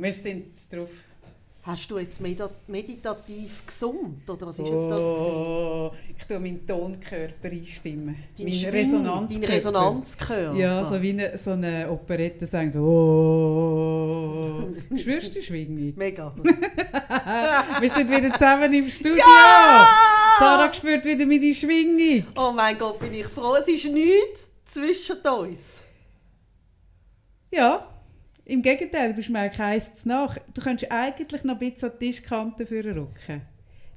wir sind drauf. Hast du jetzt medita meditativ gesund oder was ist jetzt das? Oh, ich tue meinen Tonkörper einstimmen. Dein Mein Schwing- Resonanzkörper. Dein Resonanzkörper. Ja, so wie eine, so eine Operette sagen so oh. Spürst du die Schwingung? Mega. Wir sind wieder zusammen im Studio. Ja! Sarah spürt wieder meine Schwingung. Oh mein Gott, bin ich froh. Es ist nichts zwischen uns. Ja, im Gegenteil, du bist mir eins zu nach. Du könntest eigentlich noch ein bisschen an die Tischkante rücken.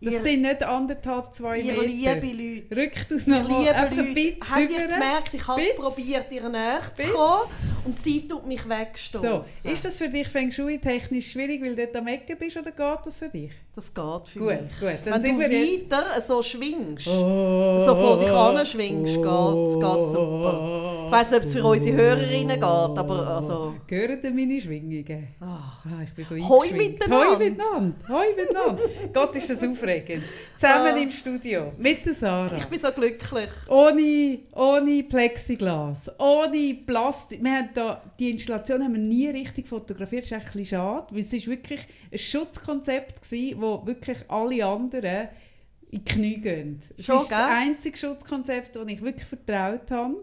Das Ihr- sind nicht anderthalb, zwei Ihr Meter. liebe Leute. Rück du Ihr noch liebe einfach ein Leute, bisschen habt ihr gemerkt, ich habe es probiert, ihr näher zu kommen und sie tut mich So, wegstoßen. ist das für dich Feng Shui technisch schwierig, weil du dort am Ecken bist, oder geht das für dich? Das geht für Gut, mich. gut. Dann Wenn du wir jetzt... weiter so schwingst, Oh, so vor dich hin schwingst, geht's, geht's super. Ich weiss nicht, ob es für unsere Hörerinnen geht, aber also... Hören denn meine Schwingungen? Ah. Ah, ich bin so Hoi miteinander. Hoi miteinander. Hoi miteinander. Gott, ist das aufregend. Zusammen Ah. im Studio. Mit der Sarah. Ich bin so glücklich. Ohne, ohne Plexiglas, ohne Plastik. Wir haben da, die Installation haben wir nie richtig fotografiert. Das ist echt ein bisschen schade, weil es ist wirklich ein Schutzkonzept gewesen, wo wirklich alle anderen in die Knie gehen. Es Schon, ist das gell? einzige Schutzkonzept, das ich wirklich vertraut habe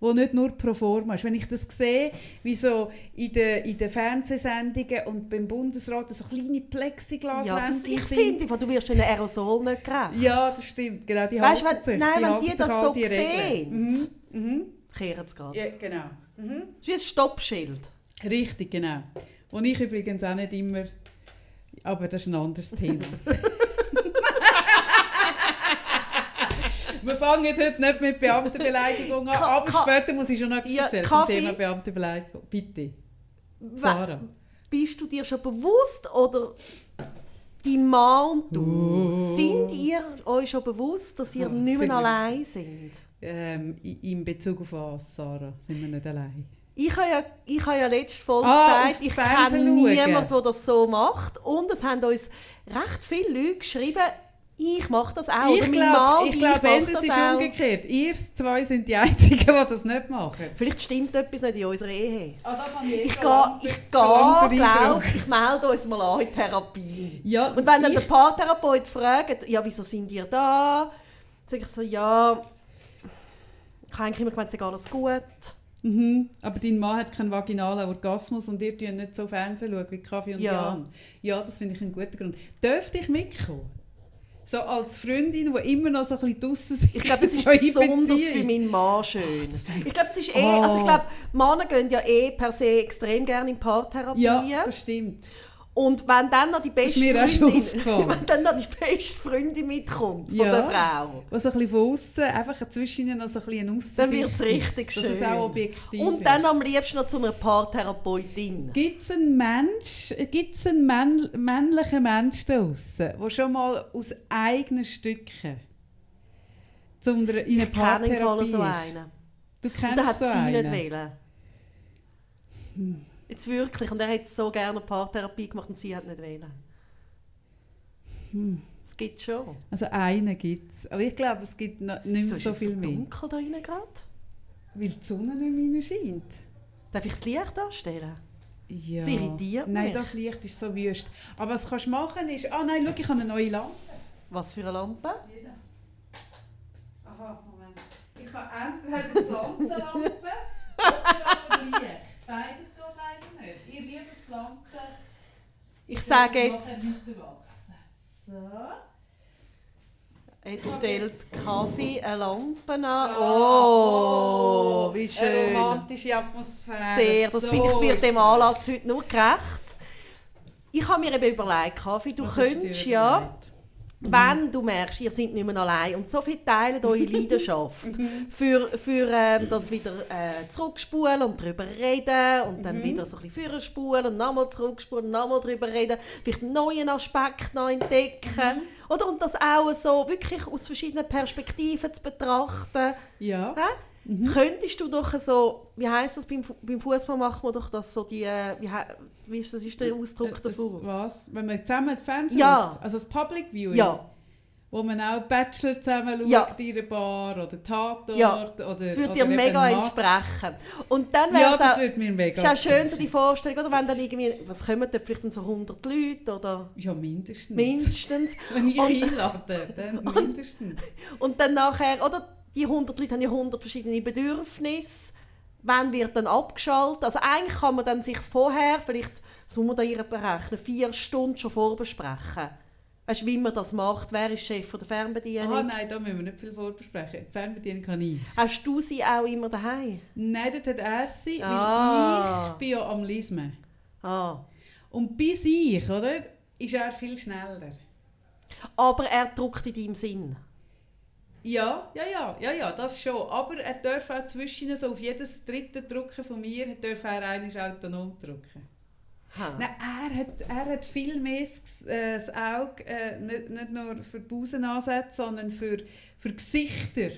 wo nicht nur pro forma ist. Wenn ich das sehe, wie so in den, in den Fernsehsendungen und beim Bundesrat so kleine Ja, das, ich sind. finde, du wirst in einem Aerosol nicht gerecht. Ja, das stimmt. Genau, die Weißt wenn- sich. nein, wenn halten die das so die sehen. Mhm. Mhm. Kehren es gerade. Ja, genau. Mhm. Das ist wie ein Stoppschild. Richtig, genau. Und ich übrigens auch nicht immer... Aber das ist ein anderes Thema. Wir fangen heute nicht mit Beamtenbeleidigung an, Ka- aber später muss ich schon noch etwas Ja, erzählen Kaffee? zum Thema Beamtenbeleidigung. Bitte, Sarah. Bist du dir schon bewusst oder dein Mann und du, Uh. sind ihr euch schon bewusst, dass ihr Oh, nicht mehr allein sind? Ähm, in in Bezug auf was, Sarah, sind wir nicht allein? Ich habe ja, ich habe ja letzte Folge Ah, gesagt, ich kenne niemanden, der das so macht. Und es haben uns recht viele Leute geschrieben, ich mache das auch. Ich glaube, ich ich, mache es das ist auch. umgekehrt. Ihr zwei sind die Einzigen, die das nicht machen. Vielleicht stimmt etwas nicht in unserer Ehe. Habe ich Ich gehe, ich gehe, glaube ich, melde uns mal an in Therapie. Ja, Und wenn dann ich- der Paartherapeut fragt, ja, wieso sind ihr da? Sage ich so, ja, ich habe eigentlich immer gemeint, es ist alles gut. Mhm. Aber dein Mann hat keinen vaginalen Orgasmus und ihr schaut nicht so Fernsehen schauen wie Kaffee und Ja. Jan. Ja, das finde ich einen guten Grund. Dürfte ich mitkommen? So als Freundin, die immer noch so ein bisschen draussen sind. Ich glaube, es ist besonders Beziehung. für meinen Mann schön. Ich glaube, es ist eh, Oh. also ich glaube, Männer gehen ja eh per se extrem gerne in Paartherapie. Ja, das stimmt. Und wenn dann noch die beste Freundin, wenn dann noch die beste Freundin mitkommt von Ja. der Frau, Was ein bisschen von außen, einfach zwischen ihnen noch so ein bisschen Aussicht. dann wird es richtig schön. es auch objektiv Und ist. dann am liebsten noch zu einer Paartherapeutin. Gibt es einen Mensch, gibt's einen männ männlichen Mensch da draussen, der schon mal aus eigenen Stücken zu einer, in eine Ich kenne im Fall Paartherapie so ist? einen. Du Und kennst der hat so sie einen? nicht wählen. Jetzt wirklich. Und er hat so gerne Paartherapie gemacht und sie hat nicht wählen. Hm. Es gibt schon. Also einen gibt es. Aber ich glaube, es gibt noch nicht mehr ist so es viel so mehr. dunkel da rein gerade? Weil die Sonne nicht mehr scheint. Darf ich das Licht anstellen? Ja. Das irritiert Nein, mich. das Licht ist so wüst. Aber was kannst du machen ist... Ah nein, schau, ich habe eine neue Lampe. Was für eine Lampe? Aha, Moment. Ich habe entweder eine Pflanzenlampe oder ein Licht. Beides geht leider nicht. Ihr lieben Pflanzen... Ich sage jetzt. So. jetzt stellt Kaffee eine Lampe an. Oh, wie Eine schön. romantische Atmosphäre. Sehr, das So finde ich wird ist dem. Anlass heute nur gerecht. Ich habe mir eben überlegt, Kaffee, du Was könntest ja, überlegt? Wenn du merkst, ihr seid nicht mehr allein und so viel teilen eure Leidenschaft Mhm. für, für ähm, das wieder äh, zurückspulen und darüber reden und Mhm. dann wieder so ein bisschen vorspulen und nochmal zurückspulen und nochmal darüber reden, vielleicht einen neuen Aspekt noch entdecken. Mhm. Oder? Und das auch so wirklich aus verschiedenen Perspektiven zu betrachten. Ja. Hä? Könntest du doch so, wie heißt das beim, beim Fußball machen wir doch das so die, äh, wie, wie ist das ist der Ausdruck Äh, davor? Was? Wenn man zusammen Fernsehen Ja. schaut? Also das Public Viewing? Ja, wo man auch Bachelor zusammen schaut Ja. in einer Bar oder Tatort Ja, oder Das würde dir mega entsprechen. Und dann Ja, wäre das es würde mir mega auch, ist auch schön, so die Vorstellung, oder wenn dann irgendwie, was kommen da vielleicht so 100 Leute oder Ja, mindestens. mindestens. Wenn ich Und- einlade, dann mindestens. Und dann nachher, oder die 100 Leute haben ja 100 verschiedene Bedürfnisse. Wann wird dann abgeschaltet? Also eigentlich kann man dann sich vorher, vielleicht, das muss man da berechnen, vier Stunden schon vorbesprechen. Weißt du, wie man das macht? Wer ist Chef von der Fernbedienung? Ah nein, da müssen wir nicht viel vorbesprechen. Die Fernbedienung kann ich. Hast du sie auch immer daheim? Nein, das hat er sie, Ah. weil ich bin ja am Lismen. Ah. Und bis ich, oder, ist er viel schneller. Aber er druckt in deinem Sinn. Ja, ja, ja, ja, ja, das schon. Aber er darf auch zwischen so auf jedes dritte Drucken von mir, darf er eigentlich autonom drucken. Ha. Nein, er hat, er hat viel mehr das, äh, das Auge, äh, nicht, nicht nur für Busenansätze, sondern für, für Gesichter.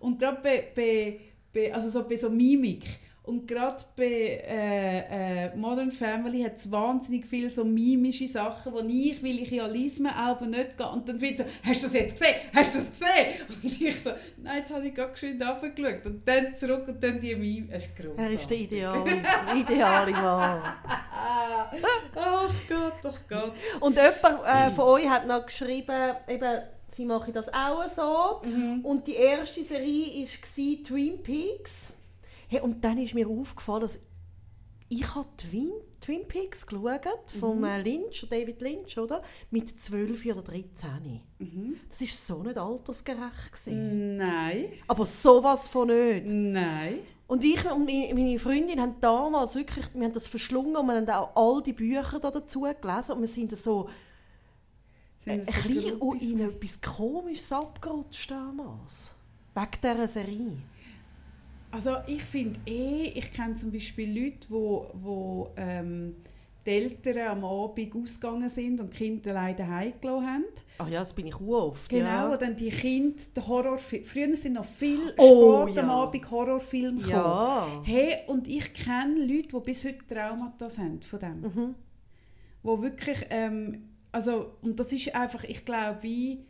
Und gerade bei, bei, bei, also so bei so Mimik. Und gerade bei äh, äh, Modern Family hat es wahnsinnig viele so mimische Sachen, die ich, weil ich ja Lismen auch nicht gehe. Und dann wird so, hast du das jetzt gesehen? Hast du das gesehen? Und ich so, nein, jetzt habe ich gerade geschwind runtergeschaut. Und dann zurück und dann die Mime. Es ist grossartig. Er ist der ideale, ideale Mann. Ach Gott, ach Gott. Und jemand äh, von euch hat noch geschrieben, eben, sie machen das auch so. Mhm. Und die erste Serie war Twin Peaks. Hey, und dann ist mir aufgefallen, dass ich habe Twin, Twin Peaks geschaut, von Mhm. äh, Lynch, David Lynch, oder? Mit 12 oder 13. Mhm. Das war so nicht altersgerecht. Gewesen. Nein, Aber sowas von nicht. nein. Und ich und meine Freundin haben damals wirklich, wir haben das verschlungen und wir haben auch all die Bücher da dazu gelesen und wir sind so Sind ein das so bisschen in etwas Komisches abgerutscht damals. Wegen dieser Serie. Also ich finde eh, ich kenne zum Beispiel Leute, wo, wo ähm, die Eltern am Abend ausgegangen sind und die Kinder leider heimgelassen haben. Ach ja, das bin ich auch oft. Genau, ja. wo dann die Kinder den Horrorfilm... Früher sind noch viel Oh, spät ja. am Abend Horrorfilme gekommen. Ja. Hey, und ich kenne Leute, die bis heute Traumata haben von dem. Mhm. Wo wirklich, ähm, also, und das ist einfach, ich glaube, wie,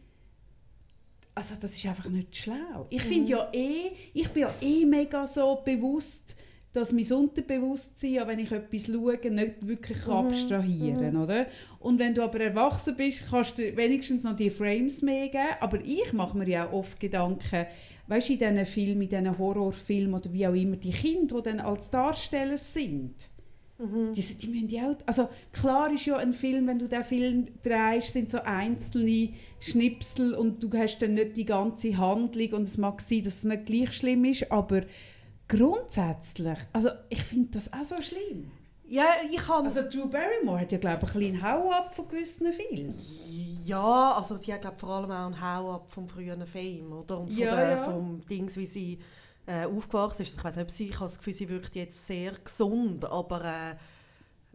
also das ist einfach nicht schlau. Ich finde ja eh, ich bin ja eh mega so bewusst, dass mein Unterbewusstsein, ja, wenn ich etwas schaue, nicht wirklich kann abstrahieren oder? Und wenn du aber erwachsen bist, kannst du wenigstens noch die Frames mehr geben. Aber ich mache mir ja auch oft Gedanken, weißt du, in diesen Filmen, in diesen Horrorfilmen oder wie auch immer, die Kinder, die dann als Darsteller sind, die, sind- die müssen ja auch, also klar ist ja ein Film, wenn du den Film drehst, sind so einzelne Schnipsel und du hast dann nicht die ganze Handlung und es mag sein, dass es nicht gleich schlimm ist, aber grundsätzlich, also ich finde das auch so schlimm. Ja, ich habe... Also Drew Barrymore hat ja glaube ich ein kleinen Hau-Up von gewissen Filmen. ja, also die hat glaub, vor allem auch einen Hau-Up vom früheren Fame, oder? Und von Ja, der, ja. vom Dings, wie sie äh, aufgewachsen ist. Ich weiß nicht, ob sie, ich habe das Gefühl, sie wirkt jetzt sehr gesund, aber äh,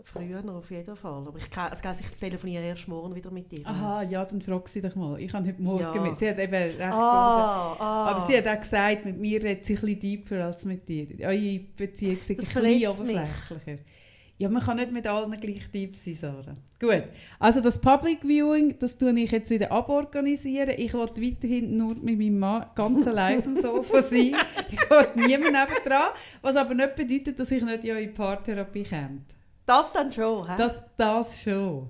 früher auf jeden Fall. Aber ich, also, ich telefoniere erst morgen wieder mit ihr. Aha, ja, dann frag sie doch mal. Ich habe heute Morgen Ja. mit, sie hat eben recht Ah, ah. Aber sie hat auch gesagt, mit mir redet sie ein bisschen tiefer als mit dir. Eure Beziehung ist ein bisschen verletzt mich. Ja, man kann nicht mit allen gleich tief sein, Sarah. Gut, also das Public Viewing, das tue ich jetzt wieder aborganisieren. Ich will weiterhin nur mit meinem Mann ganz allein auf dem Sofa sein. Ich will niemand nebendran. Was aber nicht bedeutet, dass ich nicht in eure Paartherapie komme. Das dann schon, hä? Das, das schon.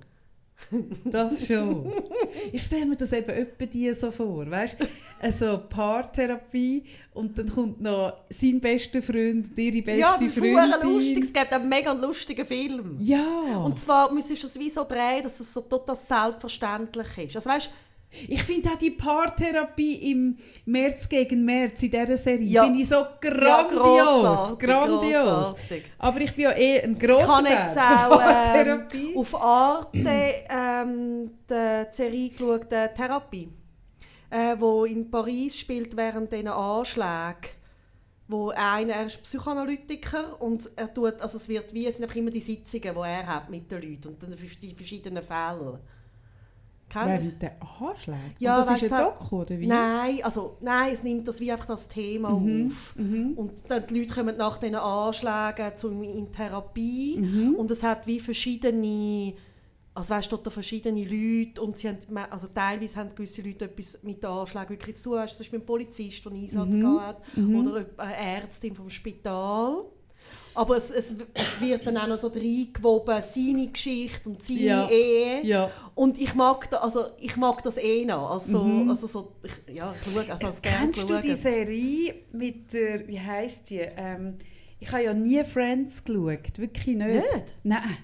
Das schon. Ich stelle mir das eben öppe die so vor, weißt? Also Paartherapie und dann kommt noch sein bester Freund und ihre beste ja, das ist Freundin. verdammt lustig. Es gibt einen mega lustigen Film. Ja. Und zwar müsstest du es wie so drehen, dass es so total selbstverständlich ist. Also weißt, ich finde auch die Paartherapie im März gegen März in dieser Serie Ja. finde ich so Ja, grandios. grossartig, grandios. Aber ich bin ja eh ein grosser ich habe Fan jetzt von auch ähm, auf Arte ähm, die Serie geschaut, äh, Therapie, äh, wo in Paris spielt während diesen Anschlägen wo einer, er ist Psychoanalytiker und er tut, also es wird wie, es sind einfach immer die Sitzungen, die er hat mit den Leuten und dann die verschiedenen Fälle. Kennt- Während der Anschläge? Ja, das weißt ist ein so- Doku, oder wie? Nein, also nein, es nimmt das wie einfach das Thema Mhm, auf. mhm. Und dann die Leute kommen nach diesen Anschlägen zu, in Therapie Mhm. und es hat wie verschiedene also weißt du, verschiedene Leute und sie haben, also teilweise haben gewisse Leute etwas mit den Anschlägen wirklich zu tun. Weißt, zum Beispiel ein Polizist, der einen Einsatz Mhm. hat, Mhm. oder eine Ärztin vom Spital. Aber es, es, es wird dann auch noch so reingewoben, seine Geschichte und seine Ja. Ehe. Ja. Und ich mag, da, also, ich mag das eh noch. Also, Mhm. also so, ich, ja, ich schaue, also als Kennst du die schauen. Serie mit der, wie heisst die? Ähm, ich habe ja nie Friends geschaut, wirklich nicht. Nicht? Nein.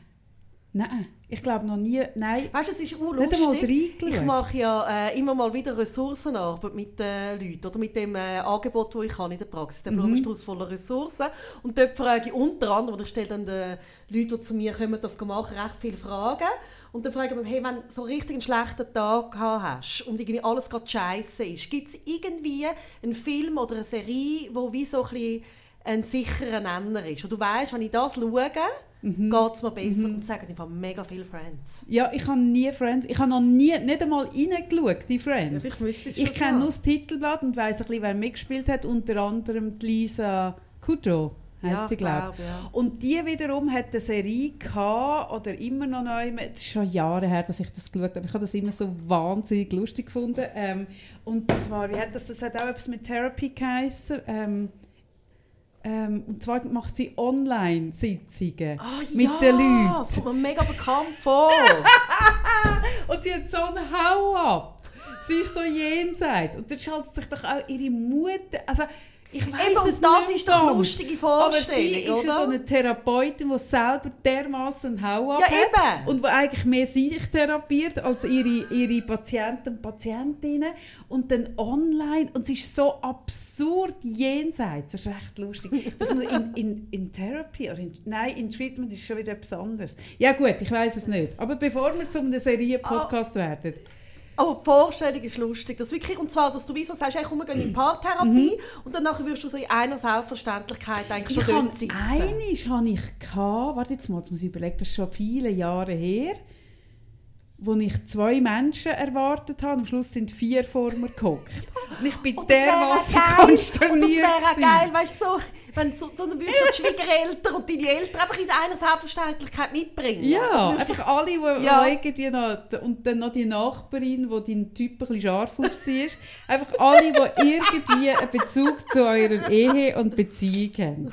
Nein. Ich glaube noch nie, nein. Weißt du, es ist auch Nicht einmal lustig. reingeschaut. Ich mache ja äh, immer mal wieder Ressourcenarbeit mit den Leuten oder mit dem äh, Angebot, das ich habe in der Praxis, der Mhm. Blumenstrauß voller Ressourcen. Und dort frage ich unter anderem, oder ich stelle dann den Leuten, die zu mir kommen, das machen, recht viele Fragen. Und dann frage ich mich, hey, wenn du so richtig einen schlechten Tag hast und irgendwie alles gerade scheiße ist, gibt es irgendwie einen Film oder eine Serie, wo wie so ein, bisschen ein sicherer Nenner ist? Und du weißt, wenn ich das schaue, Mhm. geht es mir besser. Und sagen einfach mega viele Friends. Ja, ich habe nie Friends. Ich habe noch nie, nicht einmal reingeschaut, die Friends. Ich es Ich schon kenne nur das Titelblatt und weiss ein bisschen, wer mitgespielt hat. Unter anderem die Lisa Kudrow, heisst Ja, sie, glaube glaub, ja. Und die wiederum hat eine Serie gehabt, oder immer noch neu, es ist schon Jahre her, dass ich das geschaut habe. Ich habe das immer so wahnsinnig lustig gefunden. Ähm, und zwar, hat das, das hat auch etwas mit Therapy geheissen. Ähm, ähm, und zwar macht sie Online-Sitzungen Ah, mit ja, den Leuten. Das kommt mir mega bekannt vor. Und sie hat so einen Hau-Up. Sie ist so jenseits. Und dann schaltet sich doch auch ihre Mutter... Also, ich Eben, es das nicht ist doch eine lustige Aber sie Vorstellung, ist so eine Therapeutin, die selber dermaßen Hau-Up Ja, hat. eben. Und die eigentlich mehr sich therapiert als ihre, ihre Patienten und Patientinnen. Und dann online. Und sie ist so absurd jenseits. Das ist recht lustig. Man in, in, in Therapy, oder in, nein, in Treatment ist schon wieder etwas anderes. Ja gut, ich weiß es nicht. Aber bevor wir zu einem Serie-Podcast werden. Aber die Vorstellung ist lustig. Das wirklich, und zwar, dass du wie so sagst, hey, komm, wir gehen in Paartherapie und dann wirst du so in einer Selbstverständlichkeit eigentlich Ich schon dort sitzen. einiges habe ich gehabt, warte jetzt mal, jetzt muss ich überlegen, das ist schon viele Jahre her, wo ich zwei Menschen erwartet habe. Am Schluss sind vier vor mir gehockt. Und ich bin wäre dermaßen geil. Und das konsterniert. wäre geil, weißt du, so, wenn so, so, würdest du Schwiegereltern und deine Eltern einfach in einer Selbstverständlichkeit mitbringen. Ja, Also einfach alle, die Ja. irgendwie noch, und dann noch die Nachbarin, die dein Typ ein bisschen scharf auf sie ist. Einfach alle, die irgendwie einen Bezug zu eurer Ehe und Beziehung haben.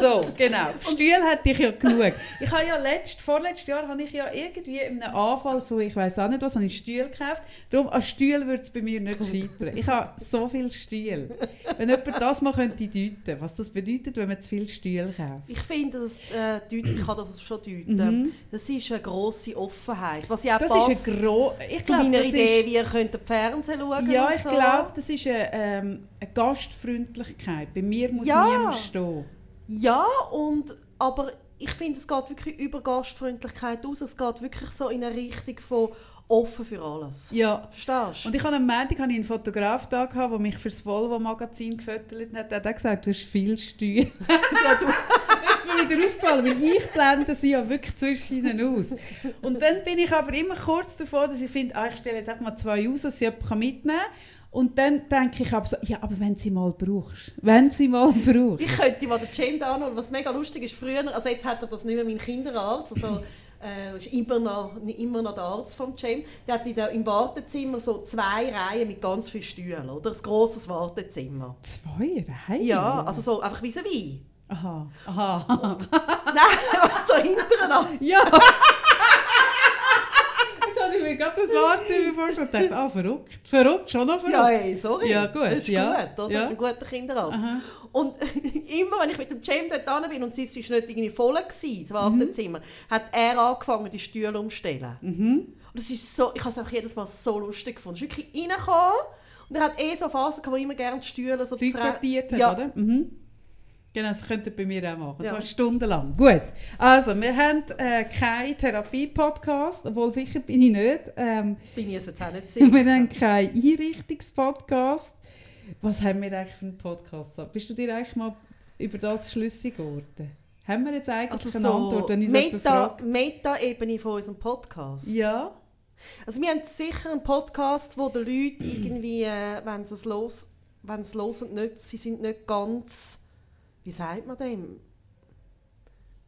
So, genau. Stühle hatte ich ja genug. Ich habe ja letzt, vorletztes Jahr habe ich ja irgendwie in einem Anfall von, ich weiß auch nicht was, habe ich Stühle gekauft. Darum, an Stühlen würde es bei mir nicht scheitern. Ich habe so viele Stühle. Wenn jemand das mal könnte deuten, was das bedeutet, wenn man zu viele Stühle kauft. Ich finde, das äh, deuten, ich kann das schon deuten. Mhm. Das ist eine grosse Offenheit. Was ja auch Das passt ist eine gro ich zu glaub, meiner Idee, ist- wie ihr könnt im Fernsehen schauen Ja, ich so. glaube, das ist eine, ähm, eine Gastfreundlichkeit. Bei mir muss Ja. niemand stehen. Ja, und, aber ich finde, es geht wirklich über Gastfreundlichkeit aus. Es geht wirklich so in eine Richtung von offen für alles. Ja. Verstehst du? Und ich hatte am Montag hatte ich einen Fotograf da, gehabt, der mich für das Volvo-Magazin gefüttert hat. Er hat gesagt, du hast viel Steuer. Ja, du, das ist mir wieder aufgefallen, weil ich blende sie ja wirklich zwischen ihnen aus. Und dann bin ich aber immer kurz davor, dass ich finde, ah, ich stelle jetzt einfach mal zwei aus, dass sie jemanden mitnehmen kann. Und dann denke ich aber so, ja, aber wenn sie mal brauchst. Wenn sie mal brauchst. ich könnte mal den James Arnold, was mega lustig ist, früher, also jetzt hat er das nicht mehr, mein Kinderarzt, also äh, ist immer noch, immer noch der Arzt vom James, der hat in der, im Wartezimmer so zwei Reihen mit ganz vielen Stühlen, oder? Ein grosses Wartezimmer. Zwei Reihen? Ja, also so einfach wie wie. Aha, aha. Nein, so hintereinander. Ja! Habe ich mir gerade das Wartezimmer vorgestellt und dachte, ah, verrückt. Verrückt, schon noch verrückt. Ja, hey, sorry. Ja, gut, Das ist ja. gut, oder? Ja. Das ist ein guter Kinderarzt. Aha. Und immer, wenn ich mit dem James dort hin bin und es war nicht irgendwie voll, gewesen, das Wartezimmer, hat er angefangen, die Stühle umzustellen. Mhm. Und das ist so, ich habe es einfach jedes Mal so lustig gefunden. Er ist wirklich reingekommen und er hat eh so Phasen wo immer gerne die Stühle so Zeug sortiert hat, ja. oder? Mhm. Genau, das könnt ihr bei mir auch machen. Und Ja. zwar stundenlang. Gut. Also, wir haben äh, keinen Therapie-Podcast, obwohl sicher bin ich nicht. Ähm, Bin ich jetzt auch nicht sicher. wir haben keinen Einrichtungspodcast. Was haben wir eigentlich für einen Podcast? Bist du dir eigentlich mal über das schlüssig geworden? Haben wir jetzt eigentlich also eine so Antwort, wenn jemand Meta-? Meta-Ebene von unserem Podcast. Ja. Also wir haben sicher einen Podcast, wo die Leute irgendwie, äh, wenn sie es los, wenn sie es hören, nicht, sie sind nicht ganz, wie sagt man dem?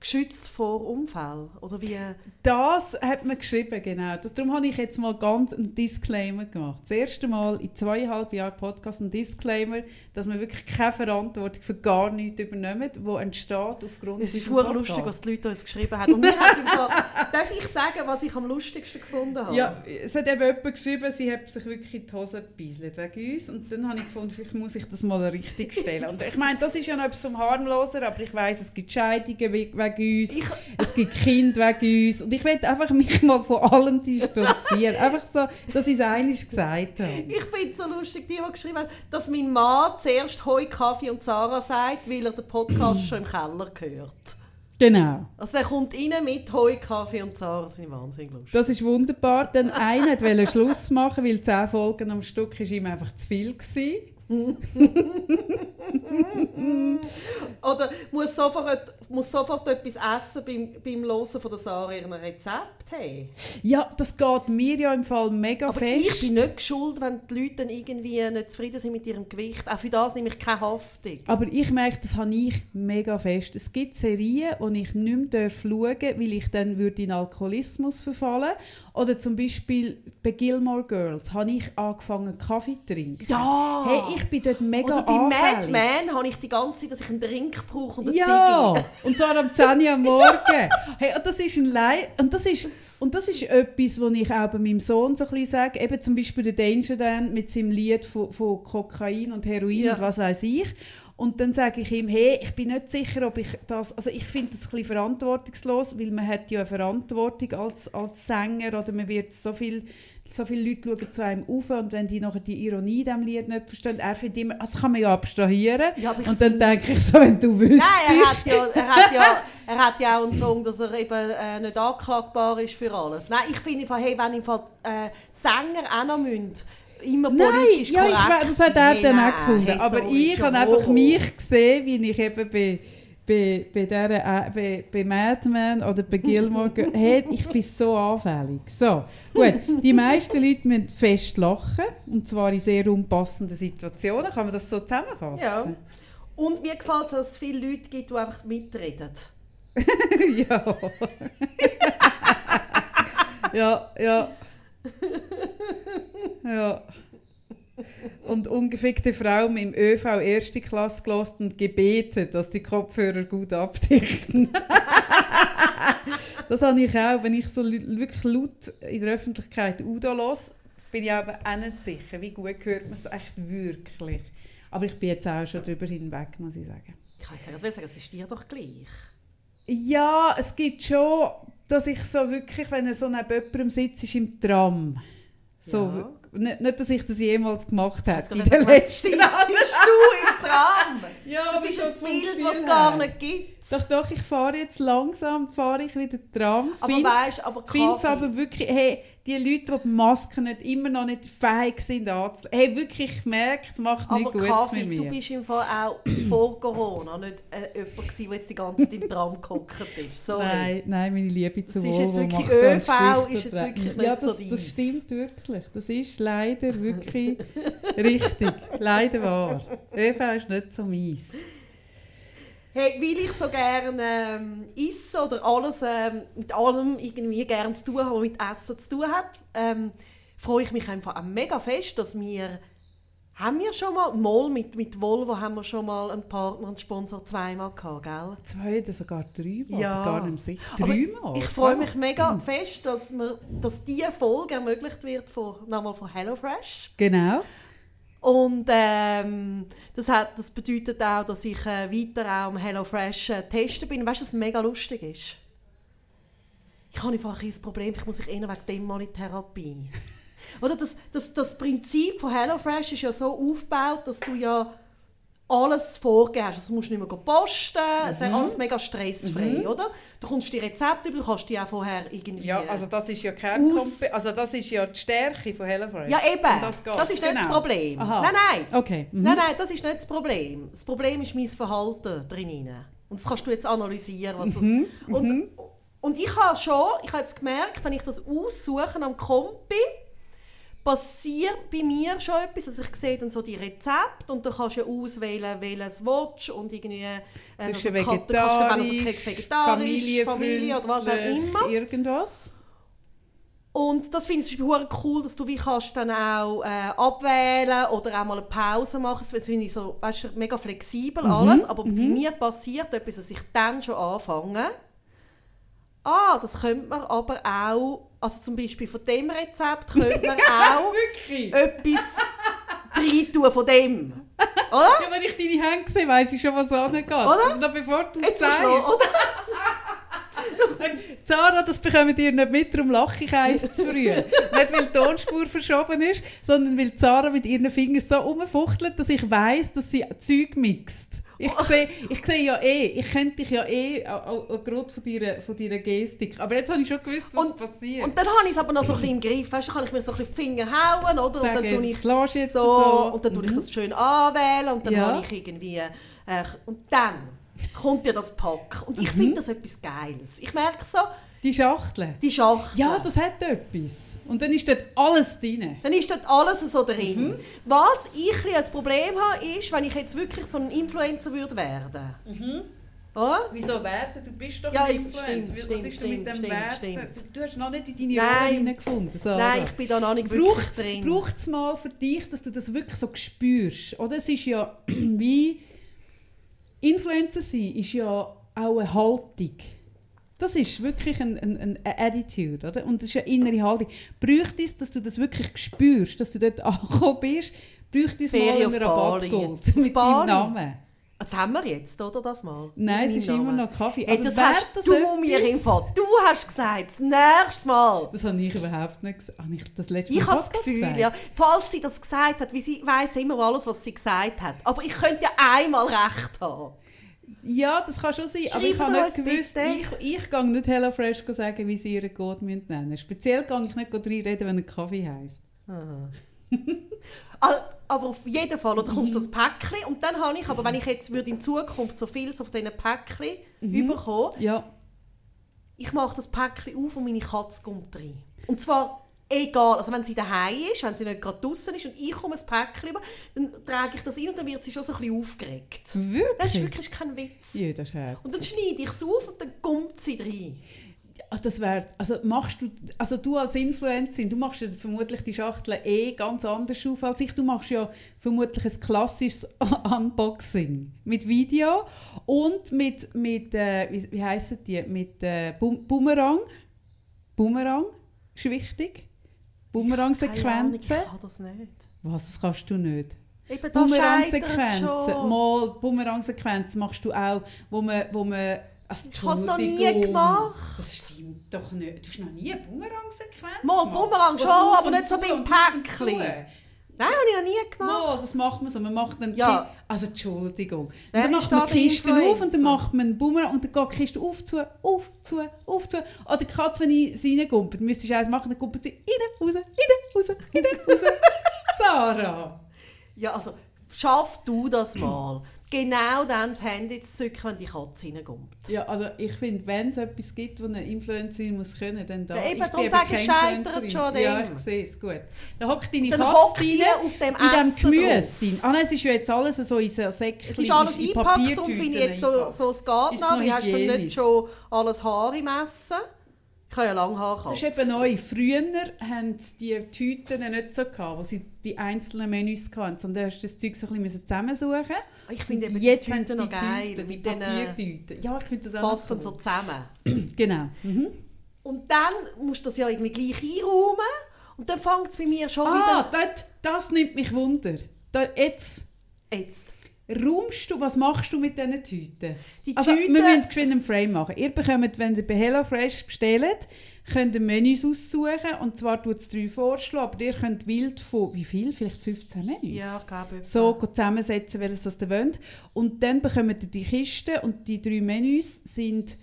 geschützt vor Unfällen? Oder wie? Das hat man geschrieben, genau. Das, darum habe ich jetzt mal ganz einen Disclaimer gemacht. Das erste Mal in zweieinhalb Jahren Podcast ein Disclaimer, dass wir wirklich keine Verantwortung für gar nichts übernehmen, wo entsteht aufgrund Es ist sehr lustig, was die Leute uns geschrieben haben. Und mir hat im Fall, darf ich sagen, was ich am lustigsten gefunden habe? Ja, es hat eben jemand geschrieben, sie hat sich wirklich in die Hose gebeiselt wegen uns. Und dann habe ich gefunden, vielleicht muss ich das mal richtig stellen. Und ich meine, das ist ja noch etwas vom Harmloser, aber ich weiß, es gibt Scheidungen wegen uns, Ich- es gibt Kinder wegen uns. Und ich will einfach mich mal von allem distanzieren. einfach so, dass ich es eigentlich gesagt habe. Ich finde es so lustig, die, die geschrieben haben, dass mein Mann zuerst Hoi, Kaffee und Sarah sagt, weil er den Podcast schon im Keller gehört. Genau. Also der kommt rein mit Hoi, Kaffee und Sarah. Das ich wahnsinnig lustig. Das ist wunderbar. Dann einer wollte Schluss machen, weil zehn Folgen am Stück ist ihm einfach zu viel gewesen. Oder muss sofort, muss sofort etwas essen beim, beim Hören von der Sarah ihren Rezept haben. Ja, das geht mir ja im Fall mega Aber fest. ich bin nicht schuld, wenn die Leute dann irgendwie nicht zufrieden sind mit ihrem Gewicht. Auch für das nehme ich keine Haftung. Aber ich merke, das habe ich mega fest. Es gibt Serien, die ich nicht mehr schauen darf, weil ich dann würde in Alkoholismus verfallen Oder zum Beispiel bei Gilmore Girls habe ich angefangen Kaffee zu trinken. Ja! Hey, ich bin dort mega Oder bei Mad anfällig. Men habe ich die ganze Zeit, dass ich einen Drink brauche und eine Ja, Ziege. und zwar am 10 Uhr am Morgen. Hey, und das ist ein Lei und das ist und das ist etwas, was ich auch bei meinem Sohn so ein bisschen sage. Eben zum Beispiel der Danger Dan mit seinem Lied von, von Kokain und Heroin Ja. und was weiß ich. Und dann sage ich ihm, hey, ich bin nicht sicher, ob ich das, also ich finde das ein bisschen verantwortungslos, weil man hat ja eine Verantwortung als, als Sänger oder man wird so viel so viele Leute schauen zu einem auf und wenn die nachher die Ironie in diesem Lied nicht verstehen, er findet immer, das kann man ja abstrahieren. Ja, aber und dann denke ich so, wenn du wüsstest. Nein, er hat, ja, er, hat ja, er hat ja auch einen Song, dass er eben äh, nicht anklagbar ist für alles. Nein, ich finde, hey, wenn im Fall, äh, Sänger auch noch müssen, immer Nein, politisch ja, ich, korrekt das hat er sein. dann Nein, auch gefunden. hey, Aber sorry, ich habe einfach mich gesehen, wie ich eben bei, bei, bei, der, äh, bei, bei Mad Men oder bei Gilmore hey, ich bin so anfällig. So, gut. Die meisten Leute müssen fest lachen, und zwar in sehr unpassenden Situationen. Kann man das so zusammenfassen? Ja. Und mir gefällt es, dass es viele Leute gibt, die einfach mitreden. ja. ja, ja. Ja. Und ungefickte Frau im ÖV erste Klasse gelost und gebetet, dass die Kopfhörer gut abdichten. das habe ich auch, wenn ich so wirklich laut in der Öffentlichkeit Udo los, bin ich aber auch nicht sicher, wie gut hört man es echt wirklich. Aber ich bin jetzt auch schon darüber hinweg, muss ich sagen. Ich kann jetzt sagen, es ist dir doch gleich. Ja, es gibt schon, dass ich so wirklich, wenn er so neben jemandem sitzt, ist im Tram. So, Ja. Nicht, nicht, dass ich das jemals gemacht habe. In der letzten du im Tram? Ja, Das ist ein Bild, das es gar nicht gibt. Doch, doch, ich fahre jetzt langsam, fahre ich wieder Tram. Aber weisst, aber find's Kaffee- aber wirklich, hey, die Leute, die die Masken nicht, immer noch nicht fähig sind anzulegen. Hey, wirklich, ich merke, es macht nichts Gutes Kaffee, mit du mir. bist im Fall auch vor Corona nicht äh, jemand gewesen, der jetzt die ganze Zeit im Tram gehockt ist. Sorry. Nein, nein, meine Liebe zu Das ist jetzt wirklich- ÖV ist jetzt wirklich nicht ja, so das, das deins. stimmt wirklich. Das ist leider wirklich richtig. Leider wahr. ÖV ist nicht so meins. Hey, weil ich so gerne ähm, esse oder alles ähm, mit allem irgendwie gerne zu tun habe, was mit Essen zu tun hat, ähm, freue ich mich einfach auch mega fest, dass wir haben wir schon mal, mal mit, mit Volvo haben wir schon mal einen Partner, einen Sponsor zweimal gehabt, gell? Zwei oder sogar dreimal. Ja. Gar nicht sicher. Dreimal? Ich freue mich mega fest, dass, wir, dass diese Folge ermöglicht wird von, nochmal von HelloFresh. Genau. Und ähm, das, hat, das bedeutet auch, dass ich äh, weiter auch am HelloFresh äh, testen bin. Weißt du, was mega lustig ist? Ich habe einfach ein Problem, ich muss ich eher wegen dem mal in Therapie. Oder das, das, das Prinzip von HelloFresh ist ja so aufgebaut, dass du ja alles vorgeben hast. Also, du musst nicht mehr posten, es ist alles mega stressfrei, oder? Du kommst die Rezepte über, du kannst die auch vorher irgendwie... Ja, also das ist ja Aus- Kernkompetenz. Also das ist ja die Stärke von HelloFresh. ja eben, das, geht. ist nicht das Genau. Problem. Aha. Nein, nein. Okay. Mhm. Nein, nein, das ist nicht das Problem. Das Problem ist mein Verhalten drin. Und das kannst du jetzt analysieren, was das... Mhm, Und, und ich habe schon, ich habe jetzt gemerkt, wenn ich das aussuche am Kompi, passiert bei mir schon etwas. Also ich sehe dann so die Rezepte und dann kannst du auswählen, welches willst und irgendwie... Äh, Zwischen also, dann vegetarisch, also vegetarisch, Familie, Familie oder was auch immer. Irgendwas. Und das finde ich zum Beispiel cool, dass du wie kannst dann auch äh, abwählen oder auch mal eine Pause machen. Das finde ich so, weißt mega flexibel Mhm, alles. Aber bei mir passiert etwas, dass ich dann schon anfange. Ah, das könnte man aber auch, also zum Beispiel von dem Rezept könnte man auch etwas reintun von dem. Oder? Ja, wenn ich deine Hände sehe, weiss ich schon, was angeht. Oder? Und dann, bevor du es sagst... oder? Zara, das bekommt ihr nicht mit, darum lache ich eins zu früh. nicht, weil die Tonspur verschoben ist, sondern weil Zara mit ihren Fingern so rumfuchtelt, dass ich weiss, dass sie Zeug mixt. Ich sehe, ich sehe ja eh, ich könnte dich ja eh, auch, auch gerade von deiner, von deiner Gestik. Aber jetzt habe ich schon gewusst, was Und- passiert. Und dann habe ich es aber noch so ein bisschen im Griff. Weißt du, kann ich mir so ein bisschen die Finger hauen, oder? Und dann Sagen, tue ich so, so. und dann tue ich das schön anwählen und dann Ja. habe ich irgendwie äh, und dann kommt ja das Pack und ich Mhm. finde das etwas Geiles. Ich merke so, Die Schachtel. die Schachtel. Ja, das hat etwas. Und dann ist dort alles drin. dann ist dort alles so drin. Mhm. Was ich als Problem habe, ist, wenn ich jetzt wirklich so ein Influencer würde werden. Oder? Wieso werden? Du bist doch Ja, ein ich- Influencer. stimmt, Was ist denn mit stimmt, dem stimmt, Werden? stimmt. Du, du hast noch nicht in deine Nein. Rolle hineingefunden, Sarah. Nein, ich bin da noch nicht wirklich braucht drin. braucht es mal für dich, dass du das wirklich so spürst? Oder es ist ja wie Influencer sein ist ja auch eine Haltung. Das ist wirklich ein, ein, ein eine Attitude, oder? Und das ist eine innere Haltung. Bräuchte es, dass du das wirklich spürst, dass du dort angekommen bist, bräuchte es mal Ferien einen auf Rabattgold mit deinem? Namen. Das haben wir jetzt, oder? Das mal? Nein, In es ist meinem immer Namen. noch Kaffee. Hey, das hast das du etwas? mir im Fall. Du hast gesagt, das nächste Mal. Das habe ich überhaupt nicht gesagt. Habe ich das letzte Ich Mal habe das Gefühl, gesagt? ja, falls sie das gesagt hat, wie sie weiß immer alles, was sie gesagt hat. Aber ich könnte ja einmal recht haben. Ja, das kann schon sein. aber Schreibt ich habe nicht gewusst, bitte. ich, ich gehe nicht HelloFresh sagen, wie sie ihren Code nennen. Speziell gehe ich nicht reinreden, wenn ein Kaffee heisst. Aber auf jeden Fall, oder kommt das Päckchen und dann habe ich, aber wenn ich jetzt würde in Zukunft so viel auf diesen Päckchen überkommen, Ja, ich mache das Päckchen auf und meine Katze kommt rein. Und zwar egal, also wenn sie daheim ist, wenn sie nicht gerade draußen ist und ich komme ein Päckchen über, dann trage ich das rein und dann wird sie schon so ein bisschen aufgeregt. wirklich? Das ist wirklich kein Witz. Ja, das ist hart. Und dann schneide ich es auf und dann kommt sie rein. Ah, Das wär, also machst du, also du als Influencerin, du machst ja vermutlich die Schachtel eh ganz anders auf als ich. Du machst ja vermutlich ein klassisches Unboxing mit Video und mit, mit äh, wie, wie heissen die, mit äh, Boomerang. Boomerang ist wichtig. Ahnung, Boomerang-Sequenzen. Ich kann das nicht. Was, das kannst du nicht? Eben, schon. Mal Boomerang-Sequenzen machst du auch, wo man, wo man also, Ich habe es noch nie gemacht. Das stimmt doch nicht. Du hast noch nie eine Boomerang-Sequenz Mal Was schon, aber nicht so beim Päckchen. Nein, habe ich noch nie gemacht. Mal, das macht man so. Man macht dann Ja. die, also Entschuldigung. Wer dann macht man die Kiste auf und dann macht man einen Boomerang und dann geht die Kiste auf, zu, auf, zu, auf, zu. Oder die Katze, wenn ich sie dann müsstest du eins machen, dann kommt sie rein, raus, rein, raus, rein, raus. Sarah! Ja, also schaff du das mal. Genau dann das Handy zu zücken, wenn die Katze reinkommt. Ja, also ich finde, wenn es etwas gibt, was eine Influencerin muss können, dann da. Ja, eben, ich darum sage ich, scheitert schon an Ja, dem. ich sehe es, gut. Dann hockt deine Dann Katze rein, auf dem in dem Gemüse. Ah nein, es ist ja jetzt alles so in so Säckchen. Es ist alles in eingepackt, darum finde ich jetzt so, so es geht noch. Wie hast du nicht schon alles Haar im Essen? Ich habe ja lange Haare Das ist eben neu. Früher haben die Tüten nicht so gehabt, wo sie die einzelnen Menüs hatten, sondern hast du das Zeug so ein bisschen zusammensuchen Ich finde eben Jetzt die Tüten noch geil. Tüten, mit den, Papiertüten. Ja, ich finde das auch passt dann so zusammen. Genau. Mhm. Und dann musst du das ja irgendwie gleich einräumen. Und dann fängt es bei mir schon Ah, wieder... das, das nimmt mich Wunder. Da, jetzt Jetzt. räumst du, was machst du mit diesen Tüten? Die also, Tüten- wir müssen geschwind einen Frame machen. Ihr bekommt, wenn ihr bei HelloFresh bestellt, könnt ihr Menüs aussuchen. Und zwar tut es drei vorschlagen, aber ihr könnt wild von, wie viel? Vielleicht 15 Menüs? Ja, ich glaube etwa. so zusammensetzen, welches das ihr wollt. Und dann bekommt ihr die Kiste und die drei Menüs sind